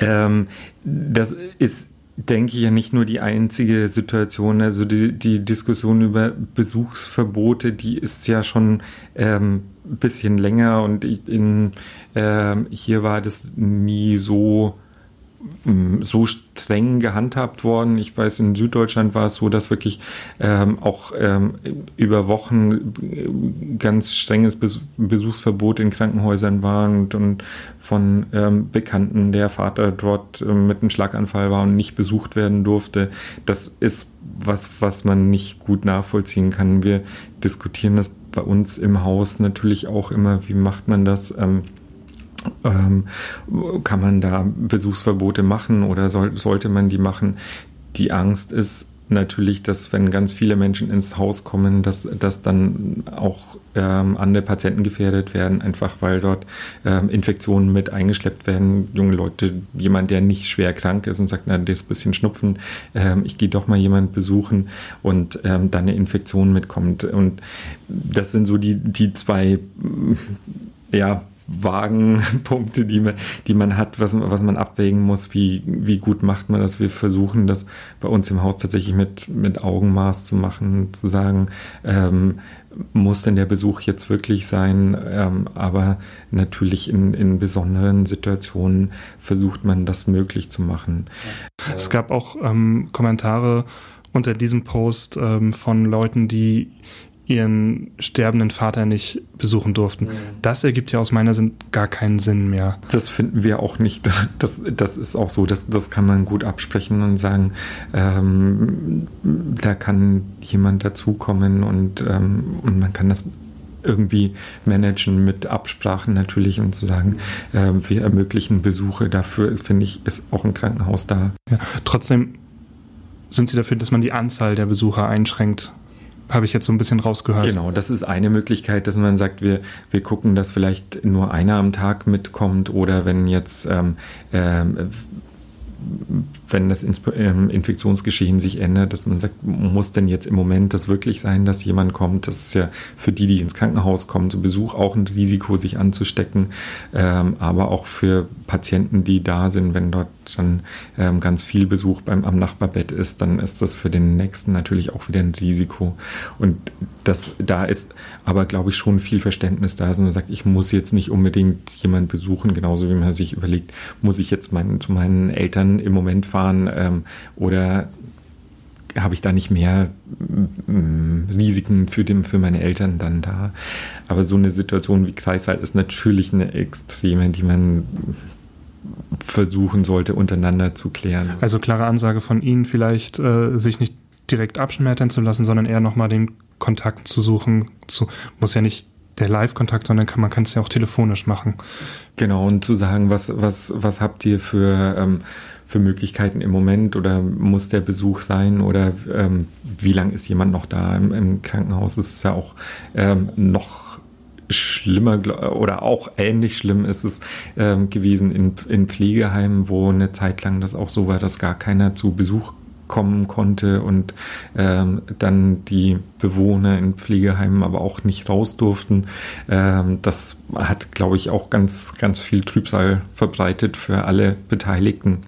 Ähm, das ist denke ich, ja nicht nur die einzige Situation. Also die, die Diskussion über Besuchsverbote, die ist ja schon ähm, ein bisschen länger und in, äh, hier war das nie so so streng gehandhabt worden. Ich weiß, in Süddeutschland war es so, dass wirklich ähm, auch ähm, über Wochen äh, ganz strenges Besuchsverbot in Krankenhäusern war und, und von ähm, Bekannten der Vater dort äh, mit einem Schlaganfall war und nicht besucht werden durfte. Das ist was, was man nicht gut nachvollziehen kann. Wir diskutieren das bei uns im Haus natürlich auch immer, wie macht man das? Ähm, ähm, kann man da Besuchsverbote machen oder soll, sollte man die machen? Die Angst ist natürlich, dass wenn ganz viele Menschen ins Haus kommen, dass, dass dann auch ähm, andere Patienten gefährdet werden, einfach weil dort ähm, Infektionen mit eingeschleppt werden. Junge Leute, jemand, der nicht schwer krank ist und sagt, na, das bisschen Schnupfen, ähm, ich gehe doch mal jemand besuchen und ähm, dann eine Infektion mitkommt. Und das sind so die, die zwei ja, Wagenpunkte, die man, die man hat, was, was man abwägen muss, wie, wie gut macht man das. Wir versuchen das bei uns im Haus tatsächlich mit, mit Augenmaß zu machen, zu sagen, ähm, muss denn der Besuch jetzt wirklich sein? Ähm, aber natürlich in, in besonderen Situationen versucht man das möglich zu machen. Es gab auch ähm, Kommentare unter diesem Post ähm, von Leuten, die ihren sterbenden Vater nicht besuchen durften. Mhm. Das ergibt ja aus meiner Sicht gar keinen Sinn mehr. Das finden wir auch nicht. Das, das ist auch so, das, das kann man gut absprechen und sagen, ähm, da kann jemand dazukommen und, ähm, und man kann das irgendwie managen mit Absprachen natürlich und zu sagen, äh, wir ermöglichen Besuche. Dafür, finde ich, ist auch ein Krankenhaus da. Ja, trotzdem sind Sie dafür, dass man die Anzahl der Besucher einschränkt habe ich jetzt so ein bisschen rausgehört. Genau, das ist eine Möglichkeit, dass man sagt, wir, wir gucken, dass vielleicht nur einer am Tag mitkommt oder wenn jetzt ähm, ähm, wenn das ähm, Infektionsgeschehen sich ändert, dass man sagt, muss denn jetzt im Moment das wirklich sein, dass jemand kommt? Das ist ja für die, die ins Krankenhaus kommen, zu Besuch auch ein Risiko, sich anzustecken, ähm, aber auch für Patienten, die da sind, wenn dort dann ähm, ganz viel Besuch beim, am Nachbarbett ist, dann ist das für den nächsten natürlich auch wieder ein Risiko. Und das, da ist aber, glaube ich, schon viel Verständnis da, dass man sagt, ich muss jetzt nicht unbedingt jemanden besuchen, genauso wie man sich überlegt, muss ich jetzt mein, zu meinen Eltern im Moment fahren ähm, oder habe ich da nicht mehr mm, Risiken für, den, für meine Eltern dann da. Aber so eine Situation wie Kreissaal ist natürlich eine extreme, die man versuchen sollte, untereinander zu klären. Also klare Ansage von Ihnen, vielleicht äh, sich nicht direkt abschmettern zu lassen, sondern eher nochmal den Kontakt zu suchen. Zu, muss ja nicht der Live-Kontakt, sondern kann, man kann es ja auch telefonisch machen. Genau, und zu sagen, was, was, was habt ihr für, ähm, für Möglichkeiten im Moment oder muss der Besuch sein oder ähm, wie lange ist jemand noch da im, im Krankenhaus? Das ist ja auch ähm, noch schlimmer oder auch ähnlich schlimm ist es ähm, gewesen in, in Pflegeheimen, wo eine Zeit lang das auch so war, dass gar keiner zu Besuch kommen konnte und ähm, dann die Bewohner in Pflegeheimen aber auch nicht raus durften. Ähm, das hat, glaube ich, auch ganz, ganz viel Trübsal verbreitet für alle Beteiligten.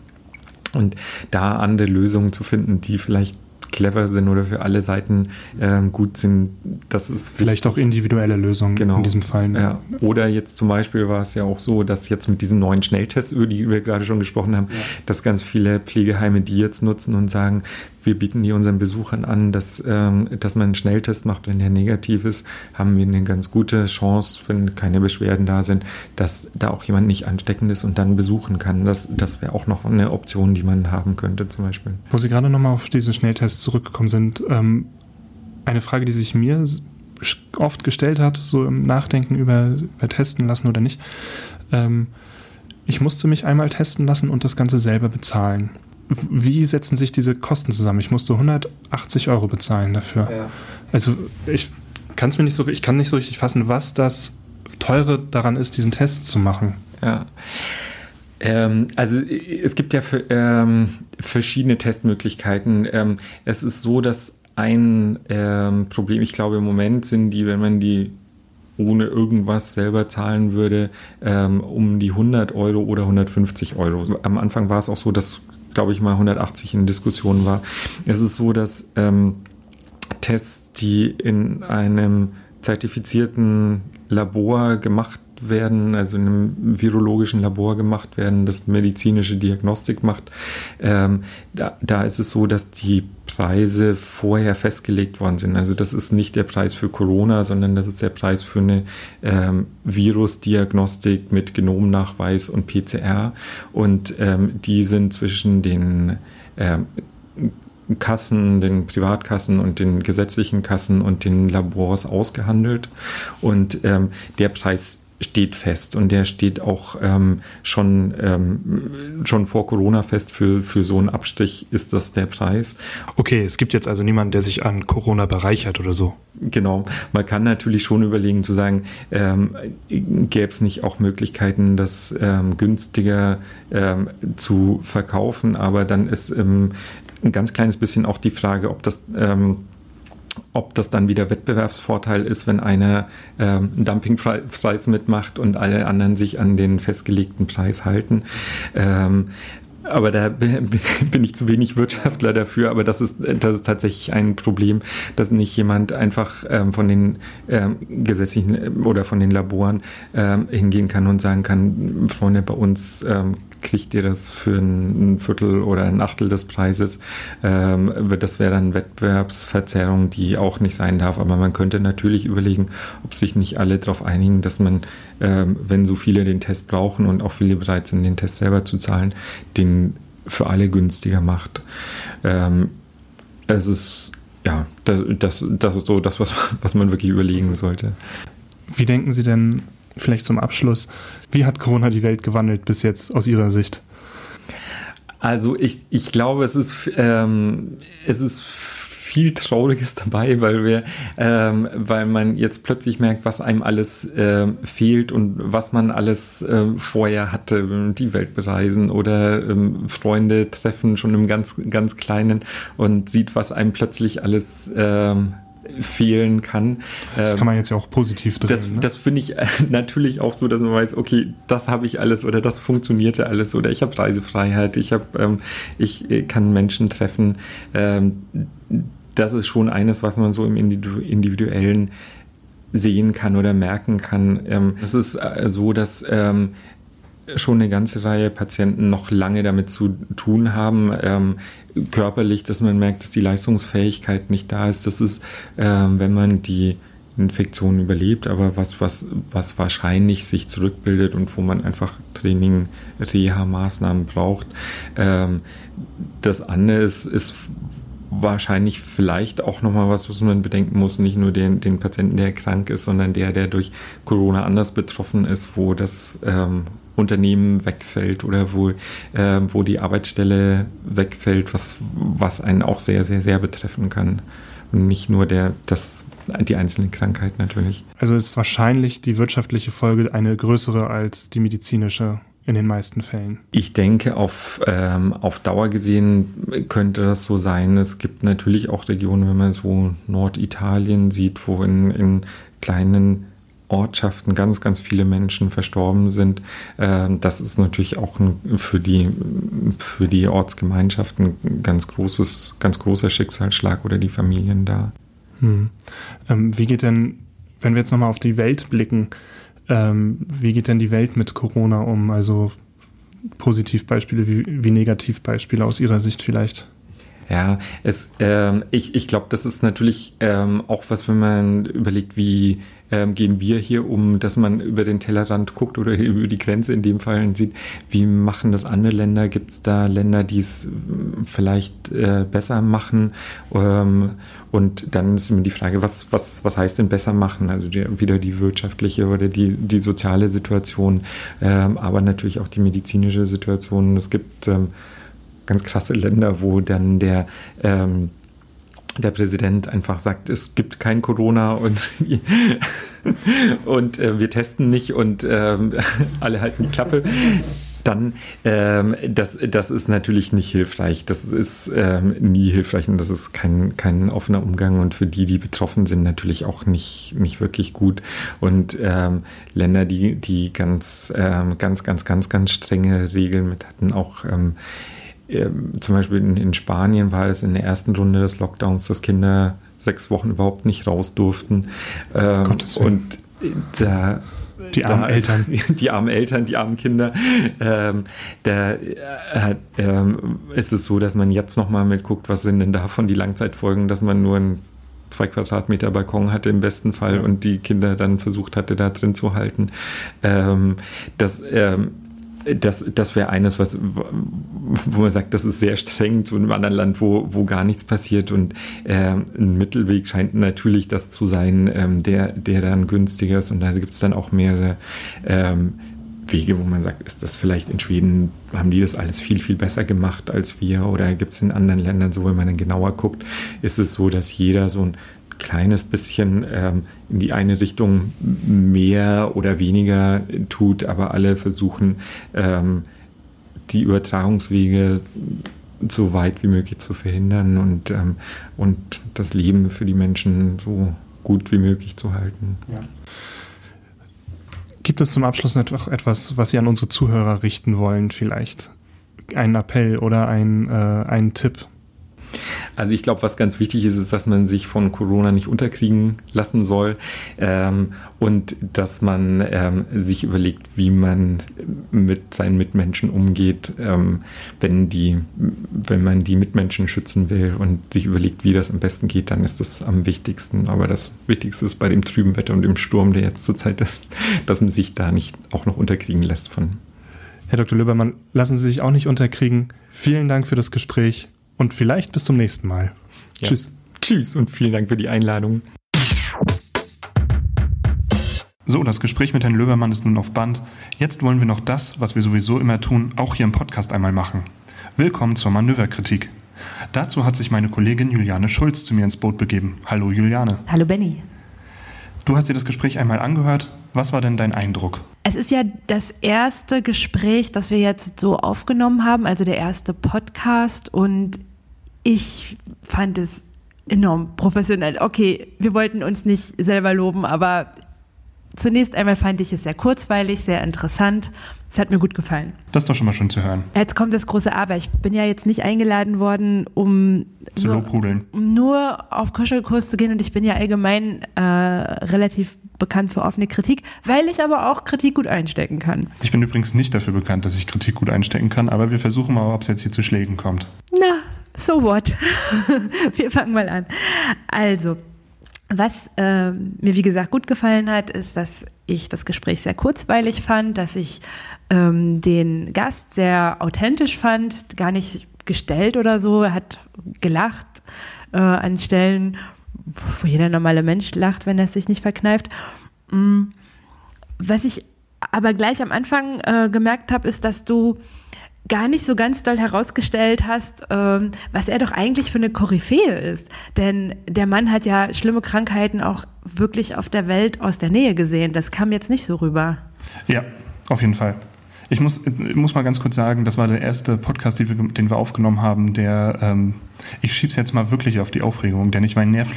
Und da andere Lösungen zu finden, die vielleicht clever sind oder für alle Seiten ähm, gut sind. Das ist vielleicht auch individuelle Lösungen genau. in diesem Fall. Ne? Ja. Oder jetzt zum Beispiel war es ja auch so, dass jetzt mit diesen neuen Schnelltests, über die wir gerade schon gesprochen haben, ja. dass ganz viele Pflegeheime die jetzt nutzen und sagen, wir bieten die unseren Besuchern an, dass, ähm, dass man einen Schnelltest macht. Wenn der negativ ist, haben wir eine ganz gute Chance, wenn keine Beschwerden da sind, dass da auch jemand nicht ansteckend ist und dann besuchen kann. Das, das wäre auch noch eine Option, die man haben könnte zum Beispiel. Wo Sie gerade nochmal auf diesen Schnelltest zurückgekommen sind, ähm, eine Frage, die sich mir oft gestellt hat, so im Nachdenken über, über testen lassen oder nicht. Ähm, ich musste mich einmal testen lassen und das Ganze selber bezahlen wie setzen sich diese Kosten zusammen? Ich musste 180 Euro bezahlen dafür. Ja. Also ich kann es mir nicht so, ich kann nicht so richtig fassen, was das teure daran ist, diesen Test zu machen. Ja. Ähm, also es gibt ja für, ähm, verschiedene Testmöglichkeiten. Ähm, es ist so, dass ein ähm, Problem, ich glaube im Moment sind die, wenn man die ohne irgendwas selber zahlen würde, ähm, um die 100 Euro oder 150 Euro. Am Anfang war es auch so, dass glaube ich mal 180 in Diskussion war. Es ist so, dass ähm, Tests, die in einem zertifizierten Labor gemacht werden, also in einem virologischen Labor gemacht werden, das medizinische Diagnostik macht, ähm, da, da ist es so, dass die Preise vorher festgelegt worden sind. Also das ist nicht der Preis für Corona, sondern das ist der Preis für eine ähm, Virusdiagnostik mit Genomnachweis und PCR. Und ähm, die sind zwischen den ähm, Kassen, den Privatkassen und den gesetzlichen Kassen und den Labors ausgehandelt. Und ähm, der Preis steht fest und der steht auch ähm, schon, ähm, schon vor Corona fest. Für, für so einen Abstrich ist das der Preis. Okay, es gibt jetzt also niemanden, der sich an Corona bereichert oder so. Genau. Man kann natürlich schon überlegen zu sagen, ähm, gäbe es nicht auch Möglichkeiten, das ähm, günstiger ähm, zu verkaufen, aber dann ist ähm, ein ganz kleines bisschen auch die Frage, ob das ähm, ob das dann wieder Wettbewerbsvorteil ist, wenn einer ähm, einen Dumpingpreis mitmacht und alle anderen sich an den festgelegten Preis halten. Ähm, aber da bin ich zu wenig Wirtschaftler dafür, aber das ist, das ist tatsächlich ein Problem, dass nicht jemand einfach ähm, von den ähm, gesetzlichen oder von den Laboren ähm, hingehen kann und sagen kann, Freunde, bei uns ähm, kriegt ihr das für ein Viertel oder ein Achtel des Preises. Ähm, das wäre dann Wettbewerbsverzerrung, die auch nicht sein darf. Aber man könnte natürlich überlegen, ob sich nicht alle darauf einigen, dass man, ähm, wenn so viele den Test brauchen und auch viele bereit sind, den Test selber zu zahlen, den für alle günstiger macht. Ähm, es ist ja, das, das, das ist so das, was, was man wirklich überlegen sollte. Wie denken Sie denn vielleicht zum Abschluss, wie hat Corona die Welt gewandelt bis jetzt aus Ihrer Sicht? Also ich, ich glaube, es ist, ähm, es ist viel Trauriges dabei, weil wir, ähm, weil man jetzt plötzlich merkt, was einem alles äh, fehlt und was man alles äh, vorher hatte, die Welt bereisen oder ähm, Freunde treffen, schon im ganz, ganz Kleinen und sieht, was einem plötzlich alles ähm, fehlen kann. Das kann man ähm, jetzt ja auch positiv drehen. Das, ne? das finde ich natürlich auch so, dass man weiß, okay, das habe ich alles oder das funktionierte alles oder ich habe Reisefreiheit, ich habe, ähm, ich äh, kann Menschen treffen. Ähm, das ist schon eines, was man so im individuellen sehen kann oder merken kann. Ähm, es ist äh, so, dass ähm, schon eine ganze Reihe Patienten noch lange damit zu tun haben, ähm, körperlich, dass man merkt, dass die Leistungsfähigkeit nicht da ist. Das ist, ähm, wenn man die Infektion überlebt, aber was, was, was wahrscheinlich sich zurückbildet und wo man einfach Training, Reha-Maßnahmen braucht. Ähm, das andere ist, ist wahrscheinlich vielleicht auch nochmal was, was man bedenken muss, nicht nur den, den Patienten, der krank ist, sondern der, der durch Corona anders betroffen ist, wo das ähm, Unternehmen wegfällt oder wo, äh, wo die Arbeitsstelle wegfällt, was, was einen auch sehr, sehr, sehr betreffen kann. Und nicht nur der, das, die einzelne Krankheit natürlich. Also ist wahrscheinlich die wirtschaftliche Folge eine größere als die medizinische in den meisten Fällen. Ich denke, auf, ähm, auf Dauer gesehen könnte das so sein. Es gibt natürlich auch Regionen, wenn man so Norditalien sieht, wo in, in kleinen Ortschaften ganz, ganz viele Menschen verstorben sind. Ähm, das ist natürlich auch für, die, für die Ortsgemeinschaften ein ganz großes, ganz großer Schicksalsschlag oder die Familien da. Hm. Ähm, wie geht denn, wenn wir jetzt nochmal auf die Welt blicken, ähm, wie geht denn die Welt mit Corona um? Also Positivbeispiele wie, wie Negativbeispiele aus Ihrer Sicht vielleicht? Ja, es, ähm, ich, ich glaube, das ist natürlich ähm, auch was, wenn man überlegt, wie ähm, gehen wir hier um, dass man über den Tellerrand guckt oder über die Grenze in dem Fall und sieht, wie machen das andere Länder? Gibt es da Länder, die es ähm, vielleicht äh, besser machen? Ähm, und dann ist immer die Frage, was, was, was heißt denn besser machen? Also die, wieder die wirtschaftliche oder die, die soziale Situation, ähm, aber natürlich auch die medizinische Situation. Es gibt ähm, ganz krasse Länder, wo dann der ähm, der Präsident einfach sagt, es gibt kein Corona und, und äh, wir testen nicht und ähm, alle halten die Klappe, dann ähm, das, das ist natürlich nicht hilfreich. Das ist ähm, nie hilfreich und das ist kein, kein offener Umgang und für die, die betroffen sind, natürlich auch nicht, nicht wirklich gut. Und ähm, Länder, die, die ganz, ähm, ganz, ganz, ganz, ganz strenge Regeln mit hatten, auch ähm, zum Beispiel in, Spanien war es in der ersten Runde des Lockdowns, dass Kinder sechs Wochen überhaupt nicht raus durften. Ähm, und da die armen da, Eltern. Die armen Eltern, die armen Kinder. Ähm, da äh, ähm, ist es so, dass man jetzt nochmal mitguckt, was sind denn davon die Langzeitfolgen, dass man nur ein zwei Quadratmeter Balkon hatte im besten Fall und die Kinder dann versucht hatte, da drin zu halten. Ähm, das ähm, das, das wäre eines, was, wo man sagt, das ist sehr streng zu einem anderen Land, wo, wo gar nichts passiert. Und äh, ein Mittelweg scheint natürlich das zu sein, ähm, der, der dann günstiger ist. Und da gibt es dann auch mehrere ähm, Wege, wo man sagt, ist das vielleicht in Schweden, haben die das alles viel, viel besser gemacht als wir? Oder gibt es in anderen Ländern so, wenn man dann genauer guckt, ist es so, dass jeder so ein kleines bisschen ähm, in die eine Richtung mehr oder weniger tut, aber alle versuchen, ähm, die Übertragungswege so weit wie möglich zu verhindern und, ähm, und das Leben für die Menschen so gut wie möglich zu halten. Ja. Gibt es zum Abschluss noch etwas, was Sie an unsere Zuhörer richten wollen, vielleicht? Ein Appell oder ein, äh, ein Tipp? Also ich glaube, was ganz wichtig ist, ist, dass man sich von Corona nicht unterkriegen lassen soll ähm, und dass man ähm, sich überlegt, wie man mit seinen Mitmenschen umgeht, ähm, wenn die, wenn man die Mitmenschen schützen will und sich überlegt, wie das am besten geht, dann ist das am wichtigsten. Aber das Wichtigste ist bei dem trüben Wetter und dem Sturm, der jetzt zurzeit ist, dass man sich da nicht auch noch unterkriegen lässt von. Herr Dr. Löbermann, lassen Sie sich auch nicht unterkriegen. Vielen Dank für das Gespräch und vielleicht bis zum nächsten Mal. Ja. Tschüss. Tschüss und vielen Dank für die Einladung. So, das Gespräch mit Herrn Löbermann ist nun auf Band. Jetzt wollen wir noch das, was wir sowieso immer tun, auch hier im Podcast einmal machen. Willkommen zur Manöverkritik. Dazu hat sich meine Kollegin Juliane Schulz zu mir ins Boot begeben. Hallo Juliane. Hallo Benny. Du hast dir das Gespräch einmal angehört. Was war denn dein Eindruck? Es ist ja das erste Gespräch, das wir jetzt so aufgenommen haben, also der erste Podcast. Und ich fand es enorm professionell. Okay, wir wollten uns nicht selber loben, aber zunächst einmal fand ich es sehr kurzweilig, sehr interessant. Es hat mir gut gefallen. Das ist doch schon mal schön zu hören. Jetzt kommt das große Aber. Ich bin ja jetzt nicht eingeladen worden, um zu nur, nur auf Kuschelkurs zu gehen und ich bin ja allgemein äh, relativ bekannt für offene Kritik, weil ich aber auch Kritik gut einstecken kann. Ich bin übrigens nicht dafür bekannt, dass ich Kritik gut einstecken kann, aber wir versuchen mal, ob es jetzt hier zu Schlägen kommt. Na, so what? wir fangen mal an. Also, was äh, mir wie gesagt gut gefallen hat, ist, dass ich das Gespräch sehr kurzweilig fand, dass ich ähm, den Gast sehr authentisch fand, gar nicht gestellt oder so. Er hat gelacht, äh, an Stellen, wo jeder normale Mensch lacht, wenn er sich nicht verkneift. Mm, was ich aber gleich am Anfang äh, gemerkt habe, ist, dass du gar nicht so ganz doll herausgestellt hast, ähm, was er doch eigentlich für eine Koryphäe ist. Denn der Mann hat ja schlimme Krankheiten auch wirklich auf der Welt aus der Nähe gesehen. Das kam jetzt nicht so rüber. Ja, auf jeden Fall. Ich muss, muss mal ganz kurz sagen, das war der erste Podcast, den wir, den wir aufgenommen haben, der, ähm, ich schieb's jetzt mal wirklich auf die Aufregung, denn ich war ein, nerv,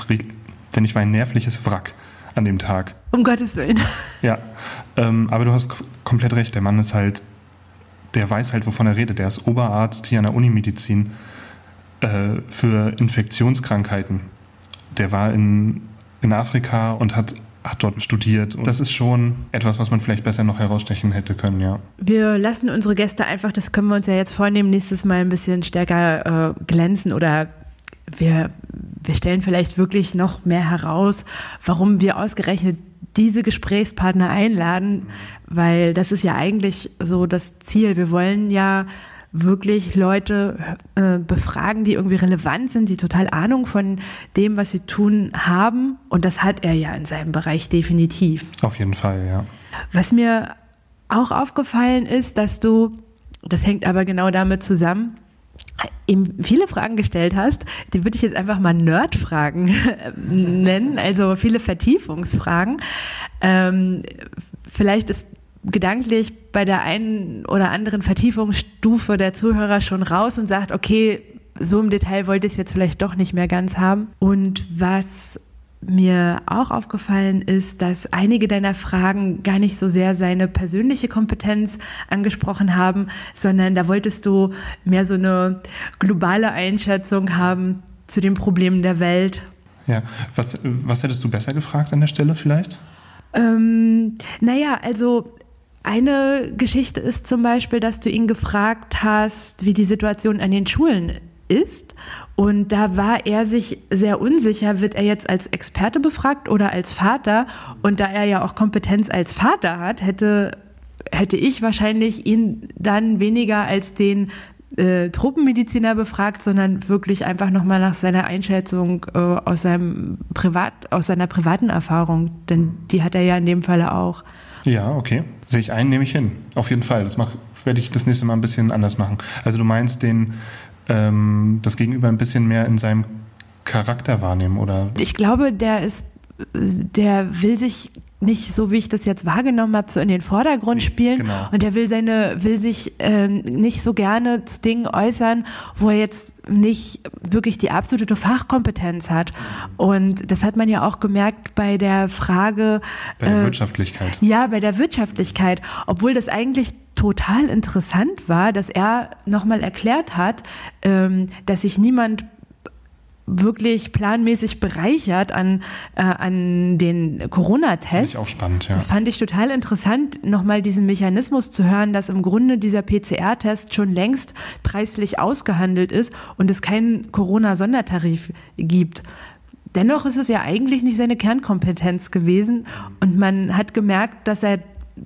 denn ich war ein nervliches Wrack an dem Tag. Um Gottes Willen. Ja, ähm, aber du hast komplett recht, der Mann ist halt der weiß halt, wovon er redet. Der ist Oberarzt hier an der Unimedizin äh, für Infektionskrankheiten. Der war in, in Afrika und hat, hat dort studiert. Und das ist schon etwas, was man vielleicht besser noch herausstechen hätte können, ja. Wir lassen unsere Gäste einfach, das können wir uns ja jetzt vornehmen, nächstes Mal ein bisschen stärker äh, glänzen oder wir, wir stellen vielleicht wirklich noch mehr heraus, warum wir ausgerechnet diese Gesprächspartner einladen, weil das ist ja eigentlich so das Ziel. Wir wollen ja wirklich Leute äh, befragen, die irgendwie relevant sind, die total Ahnung von dem, was sie tun, haben. Und das hat er ja in seinem Bereich definitiv. Auf jeden Fall, ja. Was mir auch aufgefallen ist, dass du, das hängt aber genau damit zusammen, ihm viele Fragen gestellt hast, die würde ich jetzt einfach mal Nerd-Fragen nennen, also viele Vertiefungsfragen. Ähm, vielleicht ist gedanklich bei der einen oder anderen Vertiefungsstufe der Zuhörer schon raus und sagt, okay, so im Detail wollte ich es jetzt vielleicht doch nicht mehr ganz haben. Und was mir auch aufgefallen ist, dass einige deiner Fragen gar nicht so sehr seine persönliche Kompetenz angesprochen haben, sondern da wolltest du mehr so eine globale Einschätzung haben zu den Problemen der Welt. Ja, was, was hättest du besser gefragt an der Stelle vielleicht? Ähm, naja, also eine Geschichte ist zum Beispiel, dass du ihn gefragt hast, wie die Situation an den Schulen ist. Und da war er sich sehr unsicher, wird er jetzt als Experte befragt oder als Vater? Und da er ja auch Kompetenz als Vater hat, hätte, hätte ich wahrscheinlich ihn dann weniger als den äh, Truppenmediziner befragt, sondern wirklich einfach nochmal nach seiner Einschätzung äh, aus seinem Privat, aus seiner privaten Erfahrung, denn die hat er ja in dem Falle auch. Ja, okay. Sehe ich ein, nehme ich hin. Auf jeden Fall. Das mach, werde ich das nächste Mal ein bisschen anders machen. Also du meinst den ähm, das Gegenüber ein bisschen mehr in seinem Charakter wahrnehmen, oder? Ich glaube, der ist, der will sich nicht so, wie ich das jetzt wahrgenommen habe, so in den Vordergrund spielen. Genau. Und er will seine, will sich ähm, nicht so gerne zu Dingen äußern, wo er jetzt nicht wirklich die absolute Fachkompetenz hat. Und das hat man ja auch gemerkt bei der Frage. Bei der äh, Wirtschaftlichkeit. Ja, bei der Wirtschaftlichkeit. Obwohl das eigentlich total interessant war, dass er nochmal erklärt hat, ähm, dass sich niemand wirklich planmäßig bereichert an, äh, an den Corona-Tests. Das ja. Das fand ich total interessant, nochmal diesen Mechanismus zu hören, dass im Grunde dieser PCR-Test schon längst preislich ausgehandelt ist und es keinen Corona-Sondertarif gibt. Dennoch ist es ja eigentlich nicht seine Kernkompetenz gewesen und man hat gemerkt, dass er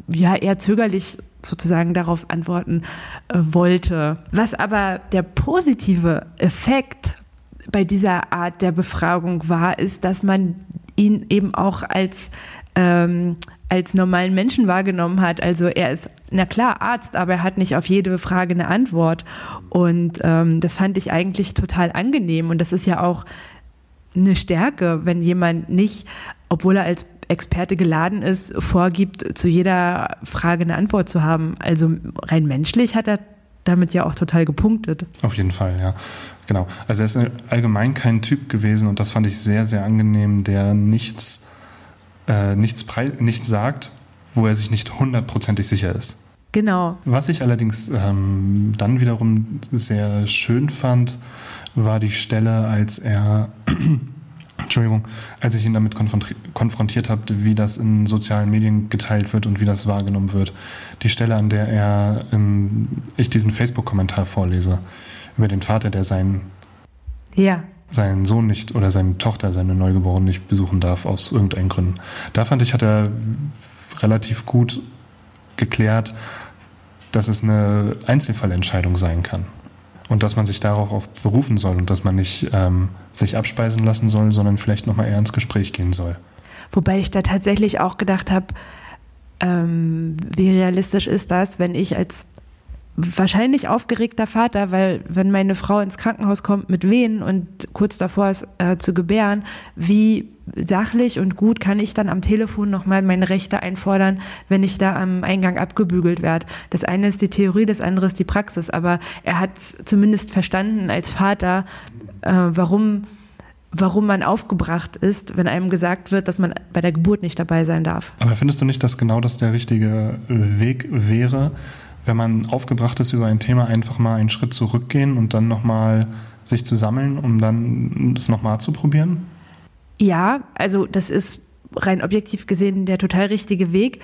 ja eher zögerlich sozusagen darauf antworten äh, wollte. Was aber der positive Effekt bei dieser Art der Befragung war, ist, dass man ihn eben auch als ähm, als normalen Menschen wahrgenommen hat. Also er ist, na klar, Arzt, aber er hat nicht auf jede Frage eine Antwort. Und ähm, das fand ich eigentlich total angenehm. Und das ist ja auch eine Stärke, wenn jemand nicht, obwohl er als Experte geladen ist, vorgibt, zu jeder Frage eine Antwort zu haben. Also rein menschlich hat er damit ja auch total gepunktet. Auf jeden Fall, ja. Genau. Also er ist allgemein kein Typ gewesen und das fand ich sehr, sehr angenehm, der nichts, äh, nichts, nichts sagt, wo er sich nicht hundertprozentig sicher ist. Genau. Was ich allerdings ähm, dann wiederum sehr schön fand, war die Stelle, als er Entschuldigung, als ich ihn damit konfrontiert habe, wie das in sozialen Medien geteilt wird und wie das wahrgenommen wird. Die Stelle, an der er ähm, ich diesen Facebook-Kommentar vorlese über den Vater, der seinen, ja. seinen Sohn nicht oder seine Tochter, seine Neugeborenen nicht besuchen darf aus irgendeinen Gründen. Da fand ich, hat er relativ gut geklärt, dass es eine Einzelfallentscheidung sein kann. und dass man sich darauf berufen soll und dass man nicht ähm, sich abspeisen lassen soll, sondern vielleicht nochmal eher ins Gespräch gehen soll. Wobei ich da tatsächlich auch gedacht habe, ähm, wie realistisch ist das, wenn ich als wahrscheinlich aufgeregter Vater, weil wenn meine Frau ins Krankenhaus kommt mit Wehen und kurz davor ist äh, zu gebären, wie sachlich und gut kann ich dann am Telefon nochmal meine Rechte einfordern, wenn ich da am Eingang abgebügelt werde. Das eine ist die Theorie, das andere ist die Praxis, aber er hat zumindest verstanden als Vater, äh, warum warum man aufgebracht ist, wenn einem gesagt wird, dass man bei der Geburt nicht dabei sein darf. Aber findest du nicht, dass genau das der richtige Weg wäre, wenn man aufgebracht ist über ein Thema, einfach mal einen Schritt zurückgehen und dann nochmal sich zu sammeln, um dann das nochmal zu probieren? Ja, also das ist rein objektiv gesehen der total richtige Weg.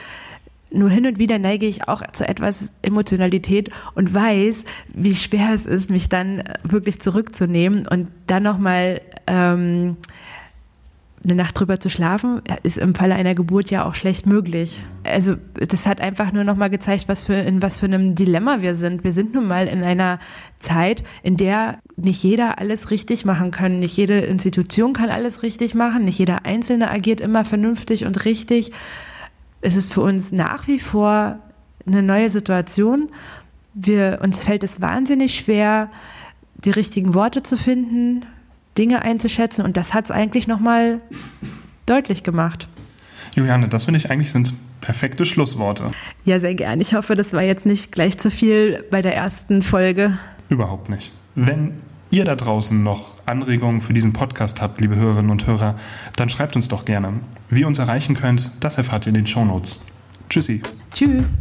Nur hin und wieder neige ich auch zu etwas Emotionalität und weiß, wie schwer es ist, mich dann wirklich zurückzunehmen und dann nochmal ähm, eine Nacht drüber zu schlafen, ist im Falle einer Geburt ja auch schlecht möglich. Also das hat einfach nur nochmal gezeigt, was für, in was für einem Dilemma wir sind. Wir sind nun mal in einer Zeit, in der nicht jeder alles richtig machen kann. Nicht jede Institution kann alles richtig machen. Nicht jeder Einzelne agiert immer vernünftig und richtig. Es ist für uns nach wie vor eine neue Situation. Wir, uns fällt es wahnsinnig schwer, die richtigen Worte zu finden, Dinge einzuschätzen und das hat es eigentlich nochmal deutlich gemacht. Juliane, das finde ich eigentlich sind perfekte Schlussworte. Ja, sehr gern. Ich hoffe, das war jetzt nicht gleich zu viel bei der ersten Folge. Überhaupt nicht. Wenn ihr da draußen noch Anregungen für diesen Podcast habt, liebe Hörerinnen und Hörer, dann schreibt uns doch gerne. Wie ihr uns erreichen könnt, das erfahrt ihr in den Shownotes. Tschüssi. Tschüss.